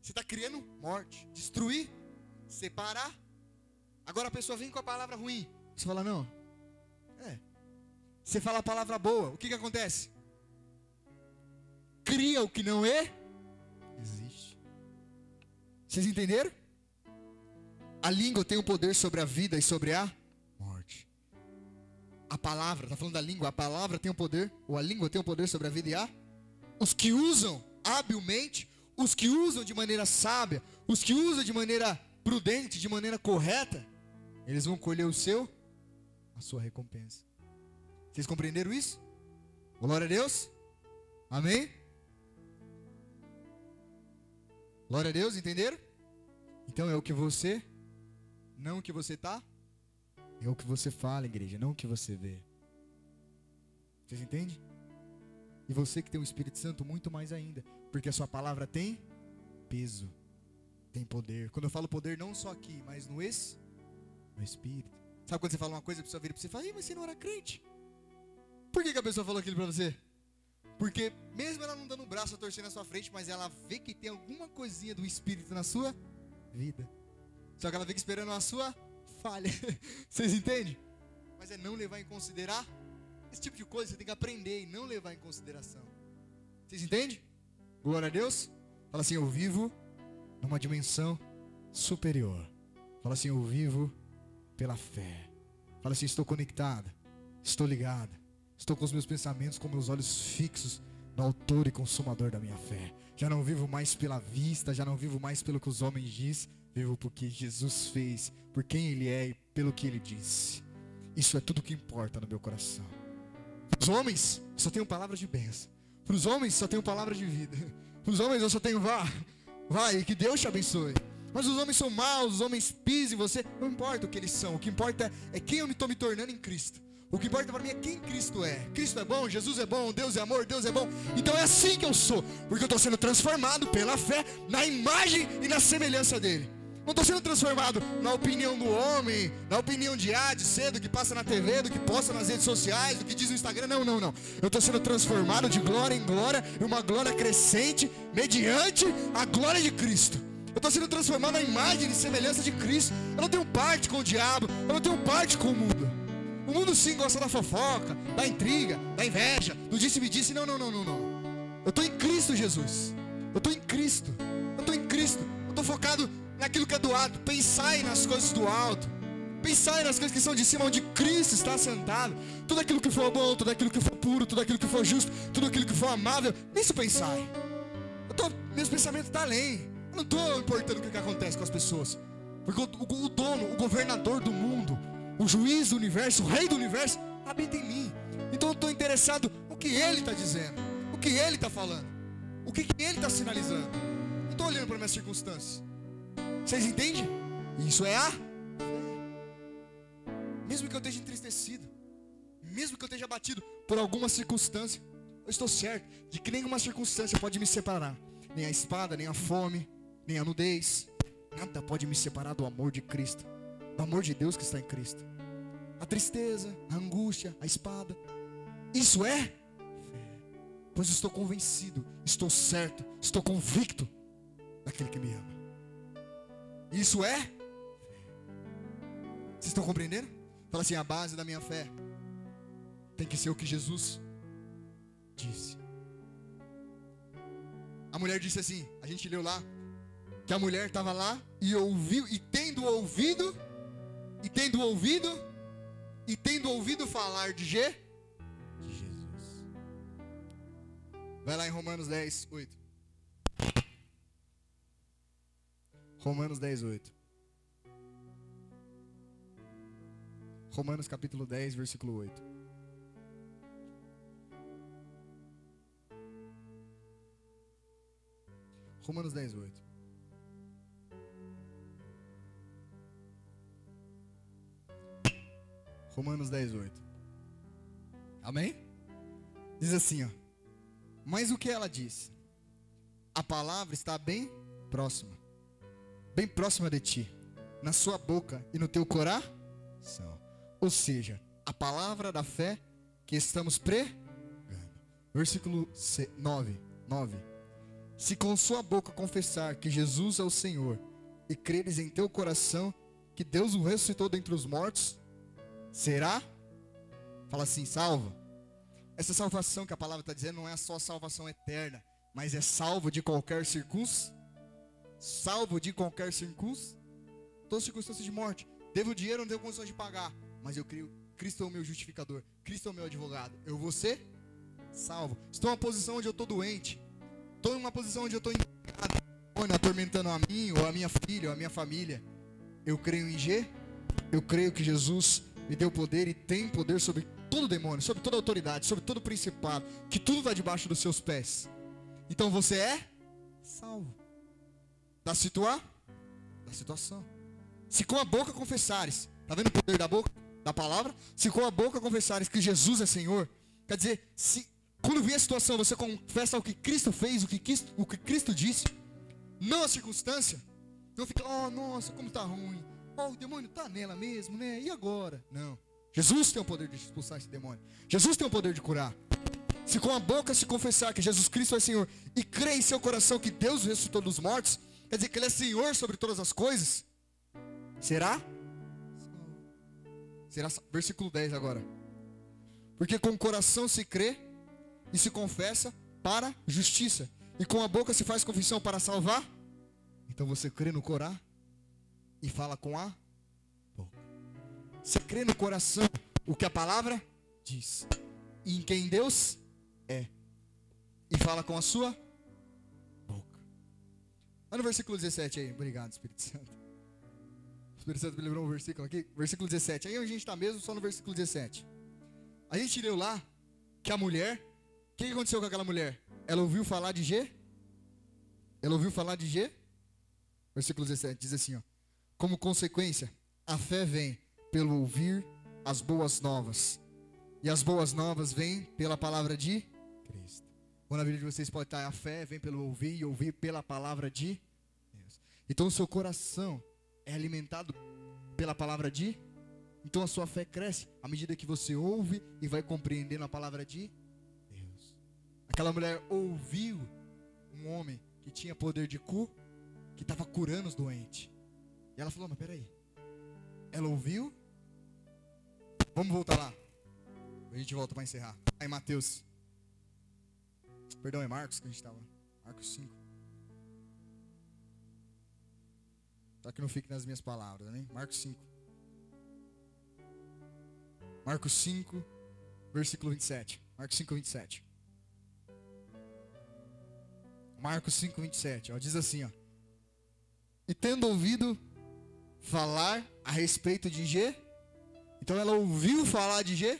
Você está criando morte, destruir, separar Agora a pessoa vem com a palavra ruim. Você fala, não. Você fala a palavra boa. O que, que acontece? Cria o que não é. Existe. Vocês entenderam? A língua tem o um poder sobre a vida e sobre a morte. A palavra, está falando da língua, a palavra tem o um poder, ou a língua tem o um poder sobre a vida e a. Os que usam habilmente, os que usam de maneira sábia, os que usam de maneira prudente, de maneira correta, eles vão colher o seu, a sua recompensa. Vocês compreenderam isso? Glória a Deus. Amém? Glória a Deus, entenderam? Então é o que você, não o que você tá, é o que você fala, igreja, não o que você vê. Vocês entendem? E você que tem o Espírito Santo, muito mais ainda, porque a sua palavra tem peso, tem poder. Quando eu falo poder, não só aqui, mas no esse no Espírito. Sabe quando você fala uma coisa, a pessoa vira para você e fala, mas você não era crente. Por que, que a pessoa falou aquilo para você? Porque mesmo ela não dando o braço a torcer na sua frente, mas ela vê que tem alguma coisinha do Espírito na sua vida. Só que ela fica esperando a sua falha. Vocês entendem? Mas é não levar em considerar esse tipo de coisa, você tem que aprender e não levar em consideração. Vocês entendem? Glória a Deus. Fala assim, eu vivo numa dimensão superior. Fala assim, eu vivo pela fé. Fala assim: estou conectada, estou ligada, estou com os meus pensamentos, com meus olhos fixos no Autor e Consumador da minha fé. Já não vivo mais pela vista, já não vivo mais pelo que os homens diz, vivo porque Jesus fez, por quem Ele é e pelo que Ele disse. Isso é tudo que importa no meu coração. Para os homens, só tenho palavras de bênção. Para os homens, só tenho palavras de vida. Para os homens, eu só tenho vá, vai, que Deus te abençoe. Mas os homens são maus, os homens pisam em você. Não importa o que eles são. O que importa é quem eu estou me tornando em Cristo. O que importa para mim é quem Cristo é. Cristo é bom, Jesus é bom, Deus é amor, Deus é bom. Então é assim que eu sou. Porque eu estou sendo transformado pela fé na imagem e na semelhança dele. Não estou sendo transformado na opinião do homem, na opinião de A, de C, do que passa na TV, do que posta nas redes sociais, do que diz no Instagram. Não, não, não. Eu estou sendo transformado de glória em glória, e uma glória crescente, mediante a glória de Cristo. Eu estou sendo transformado na imagem e semelhança de Cristo. Eu não tenho parte com o diabo. Eu não tenho parte com o mundo. O mundo sim gosta da fofoca, da intriga, da inveja, do disse-me disse. Não, não, não, não, não. Eu estou em Cristo, Jesus. Eu estou em Cristo. Eu estou em Cristo. Eu estou focado naquilo que é do alto. Pensai nas coisas do alto. Pensai nas coisas que são de cima, onde Cristo está sentado. Tudo aquilo que for bom, tudo aquilo que for puro, tudo aquilo que for justo, tudo aquilo que for amável. Nisso pensai. Eu tô, meus pensamentos estão tá além. Eu não estou importando o que, que, acontece com as pessoas. Porque o, o, o, dono, o governador do mundo, o juiz do universo, o rei do universo, habita em mim. Então eu estou interessado no que ele está dizendo, o que ele está falando, o que, que ele está sinalizando. Não estou olhando para minhas circunstâncias. Vocês entendem? Isso é a mesmo que eu esteja entristecido, mesmo que eu esteja abatido por alguma circunstância, eu estou certo de que nenhuma circunstância pode me separar, nem a espada, nem a fome, nem a nudez. Nada pode me separar do amor de Cristo, do amor de Deus que está em Cristo. A tristeza, a angústia, a espada. Isso é fé. Pois estou convencido, estou certo, estou convicto daquele que me ama. Isso é fé. Vocês estão compreendendo? Fala assim: a base da minha fé tem que ser o que Jesus disse. A mulher disse assim: a gente leu lá, que a mulher estava lá e ouviu, e tendo ouvido, e tendo ouvido, e tendo ouvido falar de G, de Jesus. Vai lá em Romanos 10, 8. Romanos 10, 8. Romanos capítulo 10, versículo 8. Romanos 10, 8. Romanos 10, 8. Amém? Diz assim, ó. Mas o que ela diz? A palavra está bem próxima. Bem próxima de ti. Na sua boca e no teu coração. Ou seja, a palavra da fé que estamos pregando. Versículo 9. 9. Se com sua boca confessar que Jesus é o Senhor e creres em teu coração que Deus o ressuscitou dentre os mortos, será? Fala assim, salvo. Essa salvação que a palavra está dizendo não é só salvação eterna, mas é salvo de qualquer circunstância. Salvo de qualquer circunstância. Todas circunstâncias de morte. Teve o dinheiro, não teve condições de pagar. Mas eu creio, Cristo é o meu justificador. Cristo é o meu advogado. Eu vou ser salvo. Estou em uma posição onde eu estou doente. Estou em uma posição onde eu estou atormentando a mim, ou a minha filha, ou a minha família. Eu creio em G. Eu creio que Jesus me deu poder e tem poder sobre todo demônio, sobre toda autoridade, sobre todo principado, que tudo está debaixo dos seus pés. Então você é salvo. Da situa da situação. Se com a boca confessares, tá vendo o poder da boca, da palavra? Se com a boca confessares que Jesus é Senhor, quer dizer, se quando vier a situação você confessa o que Cristo fez, o que Cristo, o que Cristo disse, não a circunstância, não fica, oh, nossa, como tá ruim. Oh, o demônio está nela mesmo, né? E agora? Não. Jesus tem o poder de expulsar esse demônio. Jesus tem o poder de curar. Se com a boca se confessar que Jesus Cristo é Senhor e crê em seu coração que Deus ressuscitou dos mortos, quer dizer que Ele é Senhor sobre todas as coisas, será? Será versículo 10 agora. Porque com o coração se crê e se confessa para justiça, e com a boca se faz confissão para salvar. Então você crê no Corá e fala com a boca. Você crê no coração o que a palavra diz. E em quem Deus é. E fala com a sua boca. Olha no versículo 17 aí. Obrigado, Espírito Santo. O Espírito Santo me lembrou um versículo aqui. Versículo 17. Aí a gente está mesmo só no versículo 17. A gente leu lá que a mulher. O que aconteceu com aquela mulher? Ela ouviu falar de G? Ela ouviu falar de G? Versículo 17 diz assim: ó. Como consequência, a fé vem pelo ouvir as boas novas. E as boas novas vêm pela palavra de Cristo. Ou na vida de vocês pode estar a fé vem pelo ouvir e ouvir pela palavra de Deus. Então o seu coração é alimentado pela palavra de então a sua fé cresce à medida que você ouve e vai compreendendo a palavra de Deus. Aquela mulher ouviu um homem que tinha poder de cu, que estava curando os doentes. E ela falou: Mas peraí. Ela ouviu. Vamos voltar lá. A gente volta para encerrar. Aí, Mateus. Perdão, é Marcos que a gente estava. Marcos 5. Para que não fique nas minhas palavras, né? Marcos 5. Marcos 5, versículo 27. Marcos 5, 27. Marcos 5, 27. Ó, diz assim: ó. E tendo ouvido falar a respeito de G. Então ela ouviu falar de G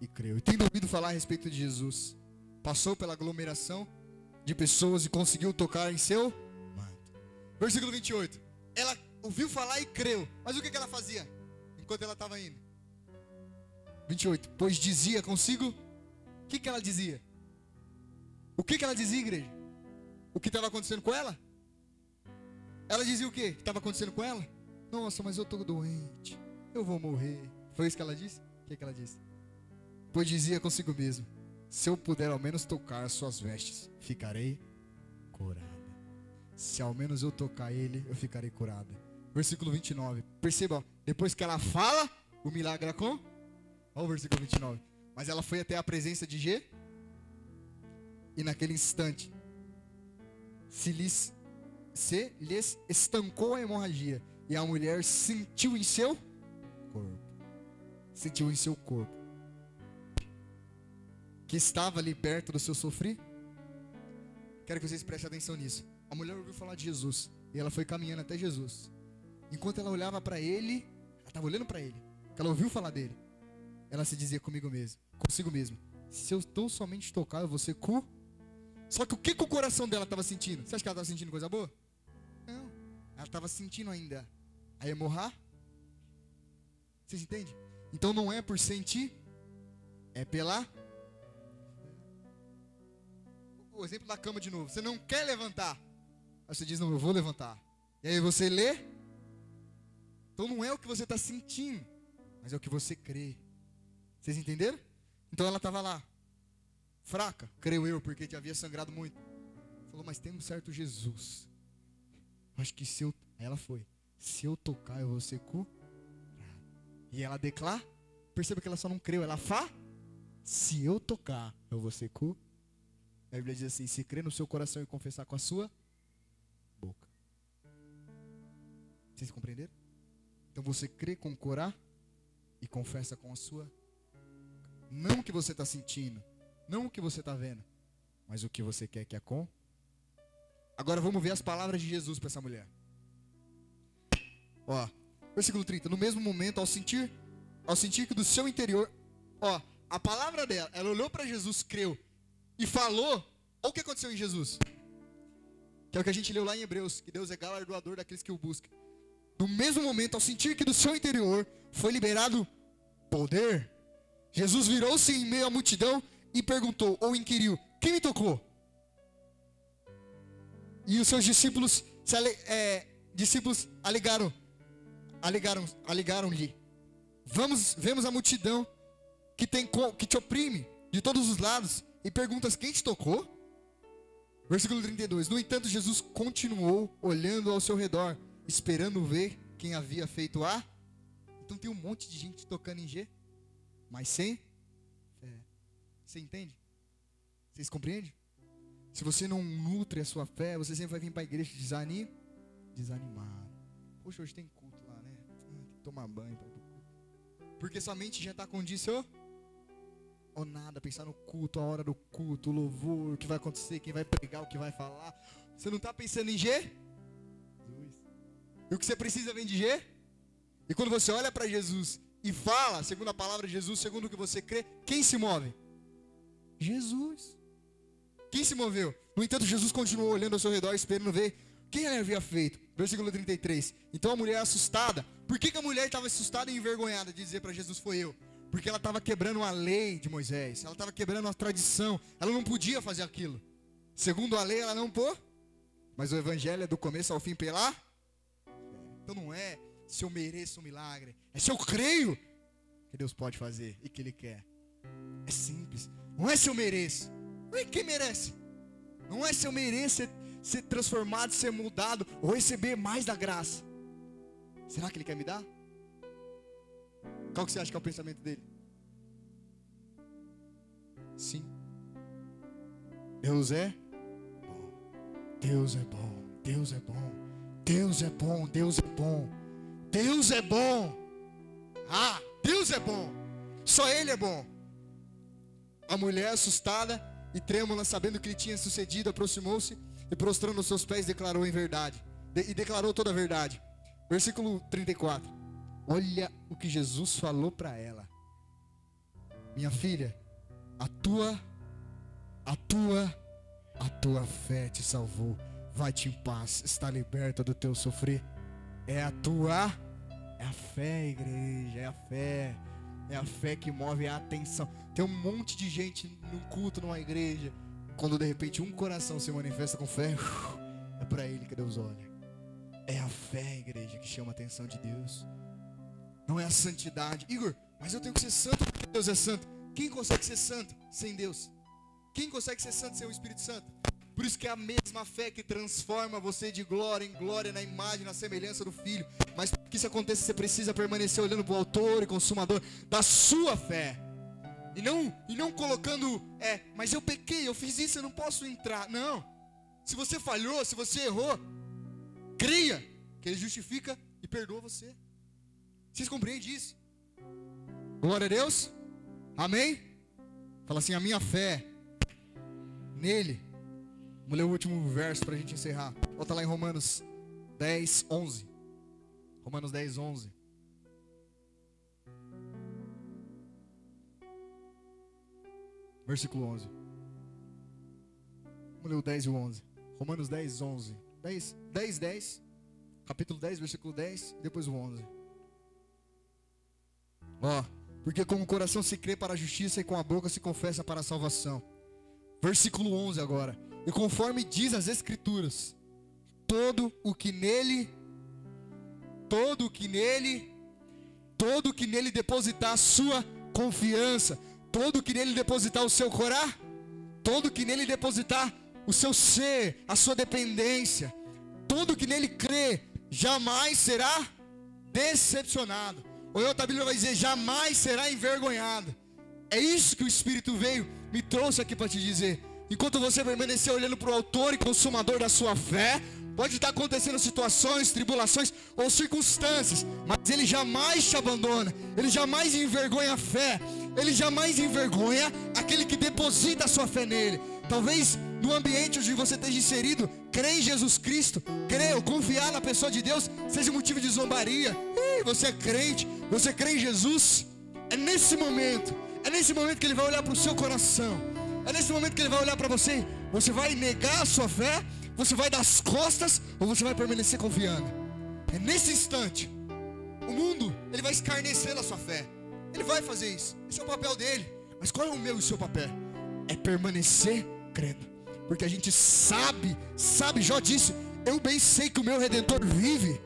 e creu. E tendo ouvido falar a respeito de Jesus, passou pela aglomeração de pessoas e conseguiu tocar em seu manto. Versículo 28. Ela ouviu falar e creu. Mas o que, ela fazia enquanto ela estava indo? 28. Pois dizia consigo. O que, que ela dizia? O que, que ela dizia, igreja? O que estava acontecendo com ela? Ela dizia o que estava acontecendo com ela? Nossa, mas eu estou doente. Eu vou morrer. Foi isso que ela disse? O que, que ela disse? Pois dizia consigo mesmo: Se eu puder ao menos tocar as suas vestes, ficarei curada. Se ao menos eu tocar ele, eu ficarei curada. Versículo 29. Perceba, depois que ela fala, o milagre é com. Olha o versículo 29. Mas ela foi até a presença de G. E naquele instante, se lhes, se lhes estancou a hemorragia. E a mulher sentiu em seu corpo. Sentiu em seu corpo. Que estava ali perto do seu sofrer. Quero que vocês prestem atenção nisso. A mulher ouviu falar de Jesus. E ela foi caminhando até Jesus. Enquanto ela olhava para ele, ela estava olhando para ele. Ela ouviu falar dele. Ela se dizia comigo mesmo, consigo mesmo. Se eu tão somente tocar, eu vou ser cu. Só que o que, que o coração dela estava sentindo? Você acha que ela estava sentindo coisa boa? Não. Ela estava sentindo ainda a hemorrar. Vocês entendem? Então não é por sentir, é pela. O exemplo da cama de novo. Você não quer levantar. Aí você diz, não, eu vou levantar. E aí você lê. Então não é o que você está sentindo, mas é o que você crê. Vocês entenderam? Então ela estava lá, fraca, creio eu, porque te havia sangrado muito. Falou, mas tem um certo Jesus. Acho que se eu. Aí ela foi. Se eu tocar, eu vou ser curado. E ela declara. Perceba que ela só não creu, ela fala. Se eu tocar, eu vou ser curado. A Bíblia diz assim: se crer no seu coração e confessar com a sua boca. Vocês compreenderam? Então você crê com o corá e confessa com a sua. Não o que você está sentindo, não o que você está vendo, mas o que você quer que com. Agora vamos ver as palavras de Jesus para essa mulher. Ó, versículo 30. No mesmo momento, ao sentir, ao sentir que do seu interior, ó, a palavra dela, ela olhou para Jesus, creu e falou. Olha o que aconteceu em Jesus. Que é o que a gente leu lá em Hebreus, que Deus é galardoador daqueles que o buscam. No mesmo momento, ao sentir que do seu interior foi liberado poder, Jesus virou-se em meio à multidão e perguntou ou inquiriu: Quem me tocou? E os seus discípulos, se ale, é, discípulos alegaram, alegaram, alegaram-lhe: Vamos, vemos a multidão que tem que te oprime de todos os lados e perguntas: Quem te tocou? Versículo 32. No entanto, Jesus continuou olhando ao seu redor, esperando ver quem havia feito a. Então tem um monte de gente tocando em G, mas sem fé. Você entende? Vocês compreendem? Se você não nutre a sua fé, você sempre vai vir para a igreja desanim, desanimado. Poxa, hoje tem tomar banho Porque sua mente já está condicionada pensar no culto, a hora do culto, o louvor, o que vai acontecer, quem vai pregar, o que vai falar. Você não está pensando em G? Jesus. E o que você precisa vem de G? E quando você olha para Jesus e fala, segundo a palavra de Jesus, segundo o que você crê, quem se move? Jesus. Quem se moveu? No entanto, Jesus continuou olhando ao seu redor, esperando ver quem ele havia feito. Versículo 33. Então a mulher assustada. Por que, que a mulher estava assustada e envergonhada de dizer para Jesus: Foi eu? Porque ela estava quebrando a lei de Moisés, ela estava quebrando a tradição, ela não podia fazer aquilo. Segundo a lei, ela não pô. Mas o evangelho é do começo ao fim pela. Então não é se eu mereço um milagre, é se eu creio que Deus pode fazer e que Ele quer. É simples. Não é se eu mereço. Não é quem merece. Não é se eu mereço ser transformado, ser mudado ou receber mais da graça. Será que Ele quer me dar? Qual que você acha que é o pensamento dele? Sim. Deus é bom. Deus é bom. Deus é bom. Deus é bom. Deus é bom. Deus é bom. Ah, Deus é bom. Só Ele é bom. A mulher assustada e trêmula, sabendo que lhe tinha sucedido, aproximou-se e prostrando os seus pés declarou em verdade. e declarou toda a verdade. Versículo 34. Olha o que Jesus falou para ela. Minha filha, a tua, a tua, a tua fé te salvou. Vai-te em paz, está liberta do teu sofrer. É a tua, é a fé, igreja, é a fé. É a fé que move a atenção. Tem um monte de gente no culto, numa igreja. Quando de repente um coração se manifesta com fé, é para ele que Deus olha. É a fé, igreja, que chama a atenção de Deus não é a santidade. Igor, Mas eu tenho que ser santo porque Deus é santo. Quem consegue ser santo sem Deus? Quem consegue ser santo sem o Espírito Santo? Por isso que é a mesma fé que transforma você de glória em glória na imagem, na semelhança do Filho. Mas para que isso aconteça, você precisa permanecer olhando para o autor e consumador da sua fé. E não, e não colocando, é, mas eu pequei, eu fiz isso, eu não posso entrar. Não. Se você falhou, se você errou, creia que Ele justifica e perdoa você. Vocês compreendem isso? Glória a Deus. Amém? Fala assim: a minha fé nele. Vamos ler o último verso para a gente encerrar. Volta lá em Romanos 10, 11. Romanos 10, 11. Versículo 11. Vamos ler o 10 e o 11. Romanos 10, 11. 10, 10, 10. Capítulo 10, versículo 10. E depois o 11. Ó. Porque com o coração se crê para a justiça e com a boca se confessa para a salvação. Versículo 11 agora. E conforme diz as Escrituras, todo o que nele, todo o que nele, todo o que nele depositar a sua confiança, todo que nele depositar o seu corar, todo que nele depositar o seu ser, a sua dependência, todo que nele crê, jamais será decepcionado. Ou outra Bíblia vai dizer, jamais será envergonhado. É isso que o Espírito veio, me trouxe aqui para te dizer. Enquanto você permanecer olhando para o autor e consumador da sua fé, pode estar acontecendo situações, tribulações ou circunstâncias, mas ele jamais te abandona, ele jamais envergonha a fé, ele jamais envergonha aquele que deposita a sua fé nele. Talvez no ambiente onde você esteja inserido, crer em Jesus Cristo, crer ou confiar na pessoa de Deus, seja motivo de zombaria. Ei, você é crente, você crê em Jesus. É nesse momento, é nesse momento que ele vai olhar para o seu coração. É nesse momento que ele vai olhar para você. Você vai negar a sua fé, você vai dar as costas ou você vai permanecer confiando. É nesse instante. O mundo, ele vai escarnecer a sua fé. Ele vai fazer isso. Esse é o papel dele. Mas qual é o meu e o seu papel? É permanecer crendo. Porque a gente sabe, sabe, Jó disse: Eu bem sei que o meu redentor vive.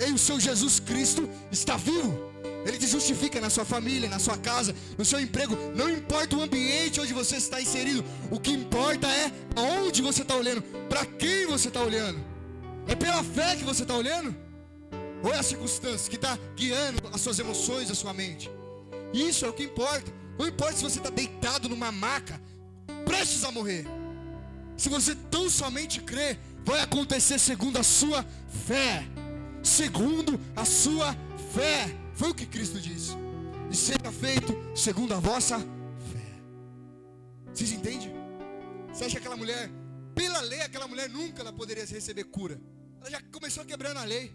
E o seu Jesus Cristo está vivo. Ele te justifica na sua família, na sua casa, no seu emprego. Não importa o ambiente onde você está inserido. O que importa é aonde você está olhando, para quem você está olhando. É pela fé que você está olhando? Ou é a circunstância que está guiando as suas emoções, a sua mente? Isso é o que importa. Não importa se você está deitado numa maca, prestes a morrer. Se você tão somente crê, vai acontecer segundo a sua fé. Segundo a sua fé. Foi o que Cristo disse. E seja feito segundo a vossa fé. Vocês entendem? Você acha que aquela mulher, pela lei, aquela mulher nunca ela poderia receber cura. Ela já começou quebrando a lei.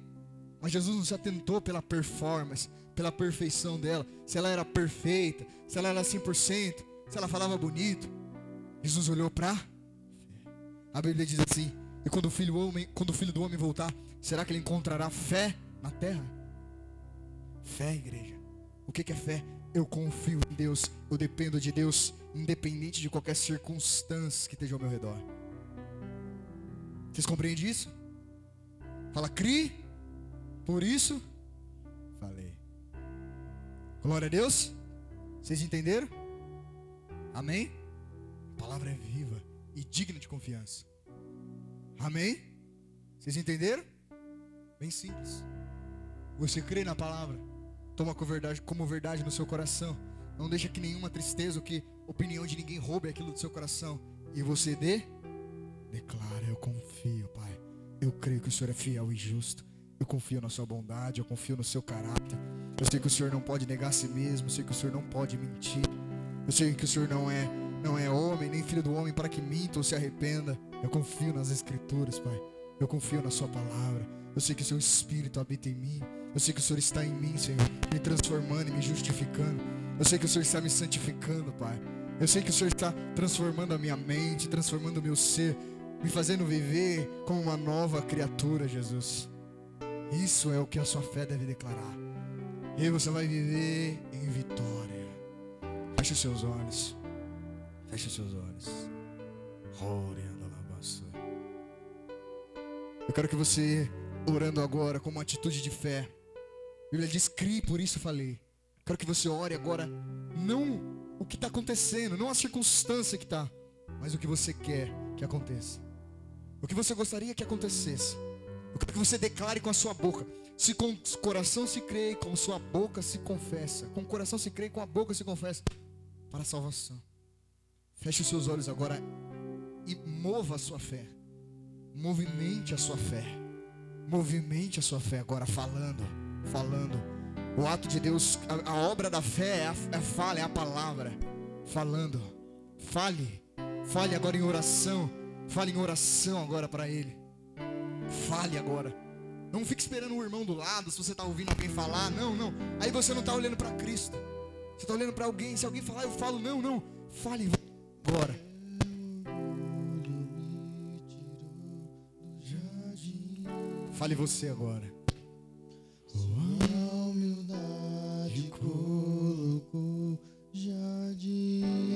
Mas Jesus não se atentou pela performance, pela perfeição dela. Se ela era perfeita, se ela era 100%, se ela falava bonito. Jesus olhou para a Bíblia diz assim: E quando o filho, homem, quando o filho do homem voltar, será que ele encontrará fé na terra? Fé, igreja. O que é fé? Eu confio em Deus, eu dependo de Deus, independente de qualquer circunstância que esteja ao meu redor. Vocês compreendem isso? Fala, crie, por isso, falei. Glória a Deus. Vocês entenderam? Amém? A palavra é viva e digna de confiança. Amém? Vocês entenderam? Bem simples. Você crê na palavra toma como verdade, como verdade no seu coração. Não deixa que nenhuma tristeza ou que opinião de ninguém roube aquilo do seu coração. E você dê, declara, eu confio, Pai. Eu creio que o Senhor é fiel e justo. Eu confio na sua bondade, eu confio no seu caráter. Eu sei que o Senhor não pode negar a si mesmo, eu sei que o Senhor não pode mentir. Eu sei que o Senhor não é não é homem, nem filho do homem para que minta ou se arrependa. Eu confio nas escrituras, Pai. Eu confio na sua palavra. Eu sei que o seu espírito habita em mim. Eu sei que o Senhor está em mim, Senhor, me transformando e me justificando. Eu sei que o Senhor está me santificando, Pai. Eu sei que o Senhor está transformando a minha mente, transformando o meu ser, me fazendo viver como uma nova criatura, Jesus. Isso é o que a sua fé deve declarar. E você vai viver em vitória. Feche os seus olhos. Feche os seus olhos. Eu quero que você, orando agora, com uma atitude de fé, a Bíblia diz: crie, por isso falei. Quero que você ore agora, não o que está acontecendo, não a circunstância que está, mas o que você quer que aconteça. O que você gostaria que acontecesse. O que você declare com a sua boca. Se com o coração se crê, com sua boca se confessa. Com o coração se crê, com a boca se confessa. Para a salvação. Feche os seus olhos agora e mova a sua fé. Movimente a sua fé. Movimente a sua fé agora, falando, falando. O ato de Deus, a, a obra da fé é a, é a fala, é a palavra. Falando. Fale. Fale agora em oração. Fale em oração agora para Ele. Fale agora. Não fique esperando o irmão do lado, se você está ouvindo alguém falar. Não, não. Aí você não está olhando para Cristo. Você está olhando para alguém. Se alguém falar, eu falo. Não, não. Fale agora. Fale você agora. A humildade colocou jardim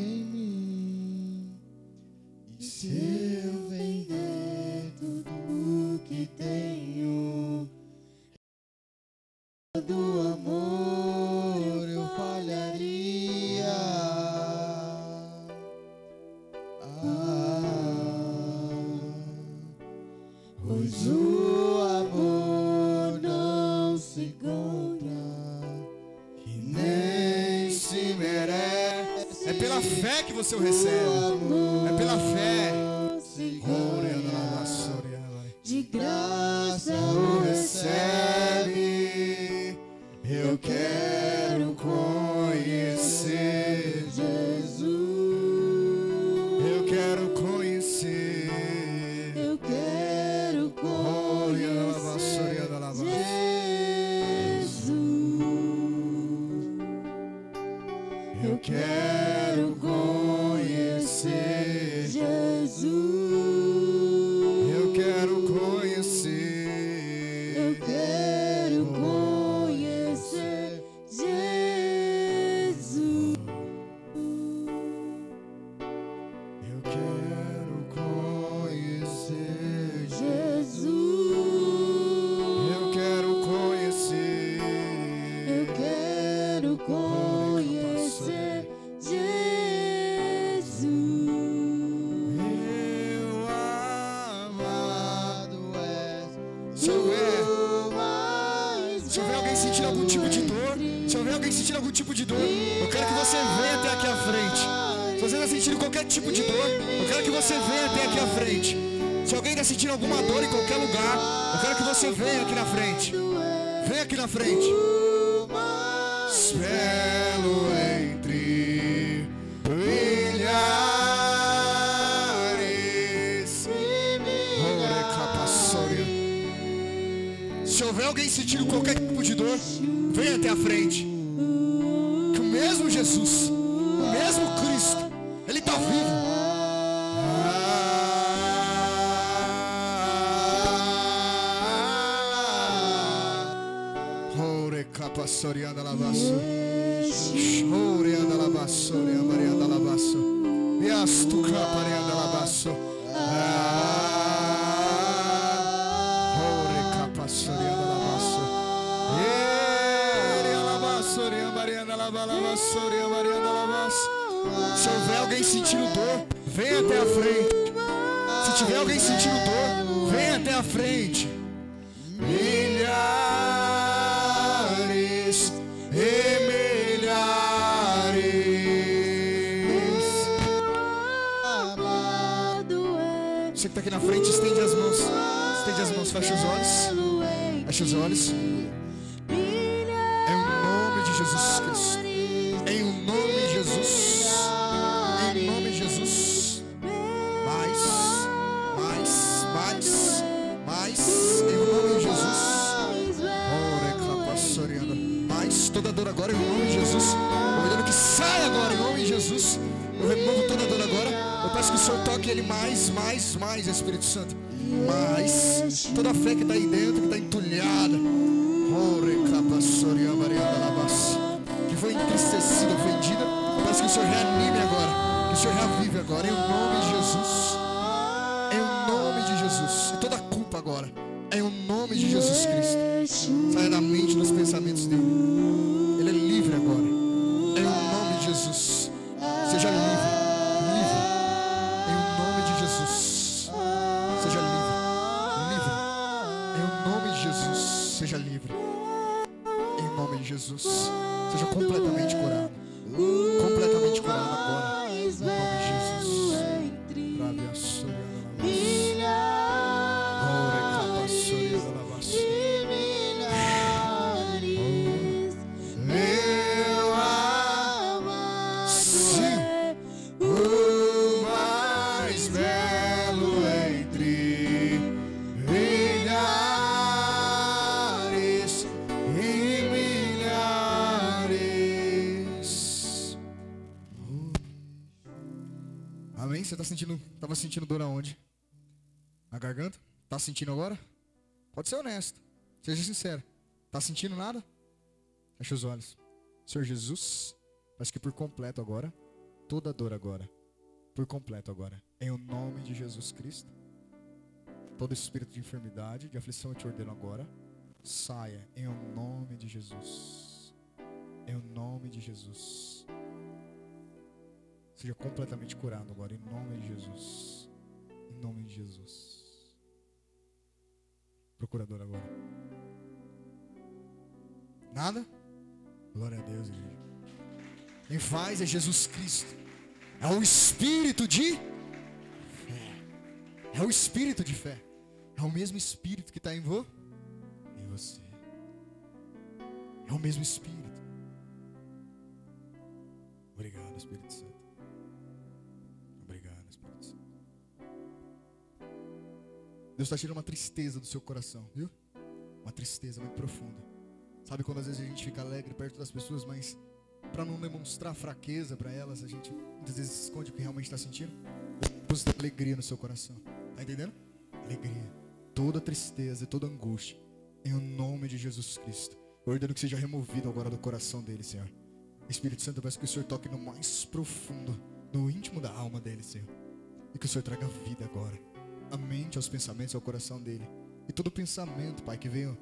o recebe. Se houver alguém sentindo algum tipo de dor, se houver alguém sentindo algum tipo de dor, eu quero que você venha até aqui à frente. Se você está sentindo qualquer tipo de dor, eu quero que você venha até aqui à frente. Se alguém está sentindo alguma dor em qualquer lugar, eu quero que você venha aqui na frente. Vem aqui na frente. Espero entre capassoria. Se houver alguém sentindo qualquer de dor, vem até a frente. Que o mesmo Jesus, o mesmo Cristo, Ele está vivo. Ore capassorianda lavasso. Anda lavasso, ore anda lavasso. Yastu caparianda Se houver alguém sentindo dor, vem até a frente. Se tiver alguém sentindo dor, vem até a frente. Milhares e milhares. Você que está aqui na frente, estende as mãos. Estende as mãos, fecha os olhos. Fecha os olhos. Mais, mais, mais, Espírito Santo. Mais. Toda a fé que está aí dentro, que está entulhada. Sentindo, tava sentindo dor aonde? Na garganta? Tá sentindo agora? Pode ser honesto. Seja sincero. Tá sentindo nada? Feche os olhos. Senhor Jesus, acho que por completo agora, toda dor agora, por completo agora, em o nome de Jesus Cristo, todo espírito de enfermidade, de aflição eu te ordeno agora, saia em o nome de Jesus. Em o nome de Jesus. Seja completamente curado agora, em nome de Jesus. Em nome de Jesus. Procurador agora. Nada? Glória a Deus, igreja. Quem faz é Jesus Cristo. É o espírito de fé. É o espírito de fé. É o mesmo espírito que está em vo em você. É o mesmo espírito. Obrigado, Espírito Santo. Deus está tirando uma tristeza do seu coração, viu? Uma tristeza muito profunda. Sabe quando às vezes a gente fica alegre perto das pessoas, mas para não demonstrar fraqueza para elas, a gente muitas vezes esconde o que realmente está sentindo? Deus tem alegria no seu coração. Tá entendendo? Alegria. Toda tristeza e toda angústia. Em o nome de Jesus Cristo. Eu ordeno que seja removido agora do coração dele, Senhor. Espírito Santo, eu peço que o Senhor toque no mais profundo, no íntimo da alma dele, Senhor. E que o Senhor traga vida agora. A mente, aos pensamentos, ao coração dele. E todo pensamento, Pai, que veio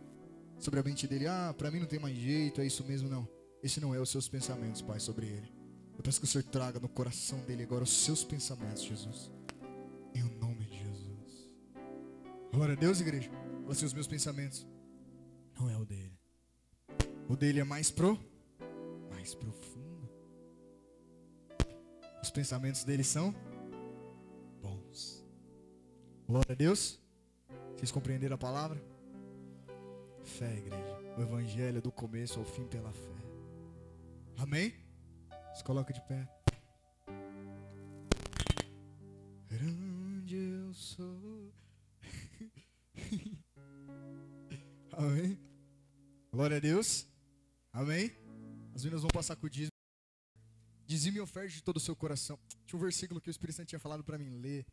sobre a mente dele, ah, para mim não tem mais jeito, é isso mesmo, não. Esse não é os seus pensamentos, Pai, sobre ele. Eu peço que o Senhor traga no coração dele agora os seus pensamentos, Jesus. Em nome de Jesus. Glória a Deus, igreja. Fala assim, os meus pensamentos. Não é o dele. O dele é mais pro, mais profundo. Os pensamentos dele são bons. Glória a Deus. Vocês compreenderam a palavra? Fé, igreja. O evangelho do começo ao fim pela fé. Amém? Se coloca de pé. Grande eu sou. Amém? Glória a Deus. Amém? As meninas vão passar com o dízimo. Dizime e oferte de todo o seu coração. Tinha um versículo que o Espírito Santo tinha falado para mim ler.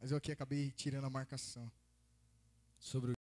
Mas eu aqui acabei tirando a marcação. Sobre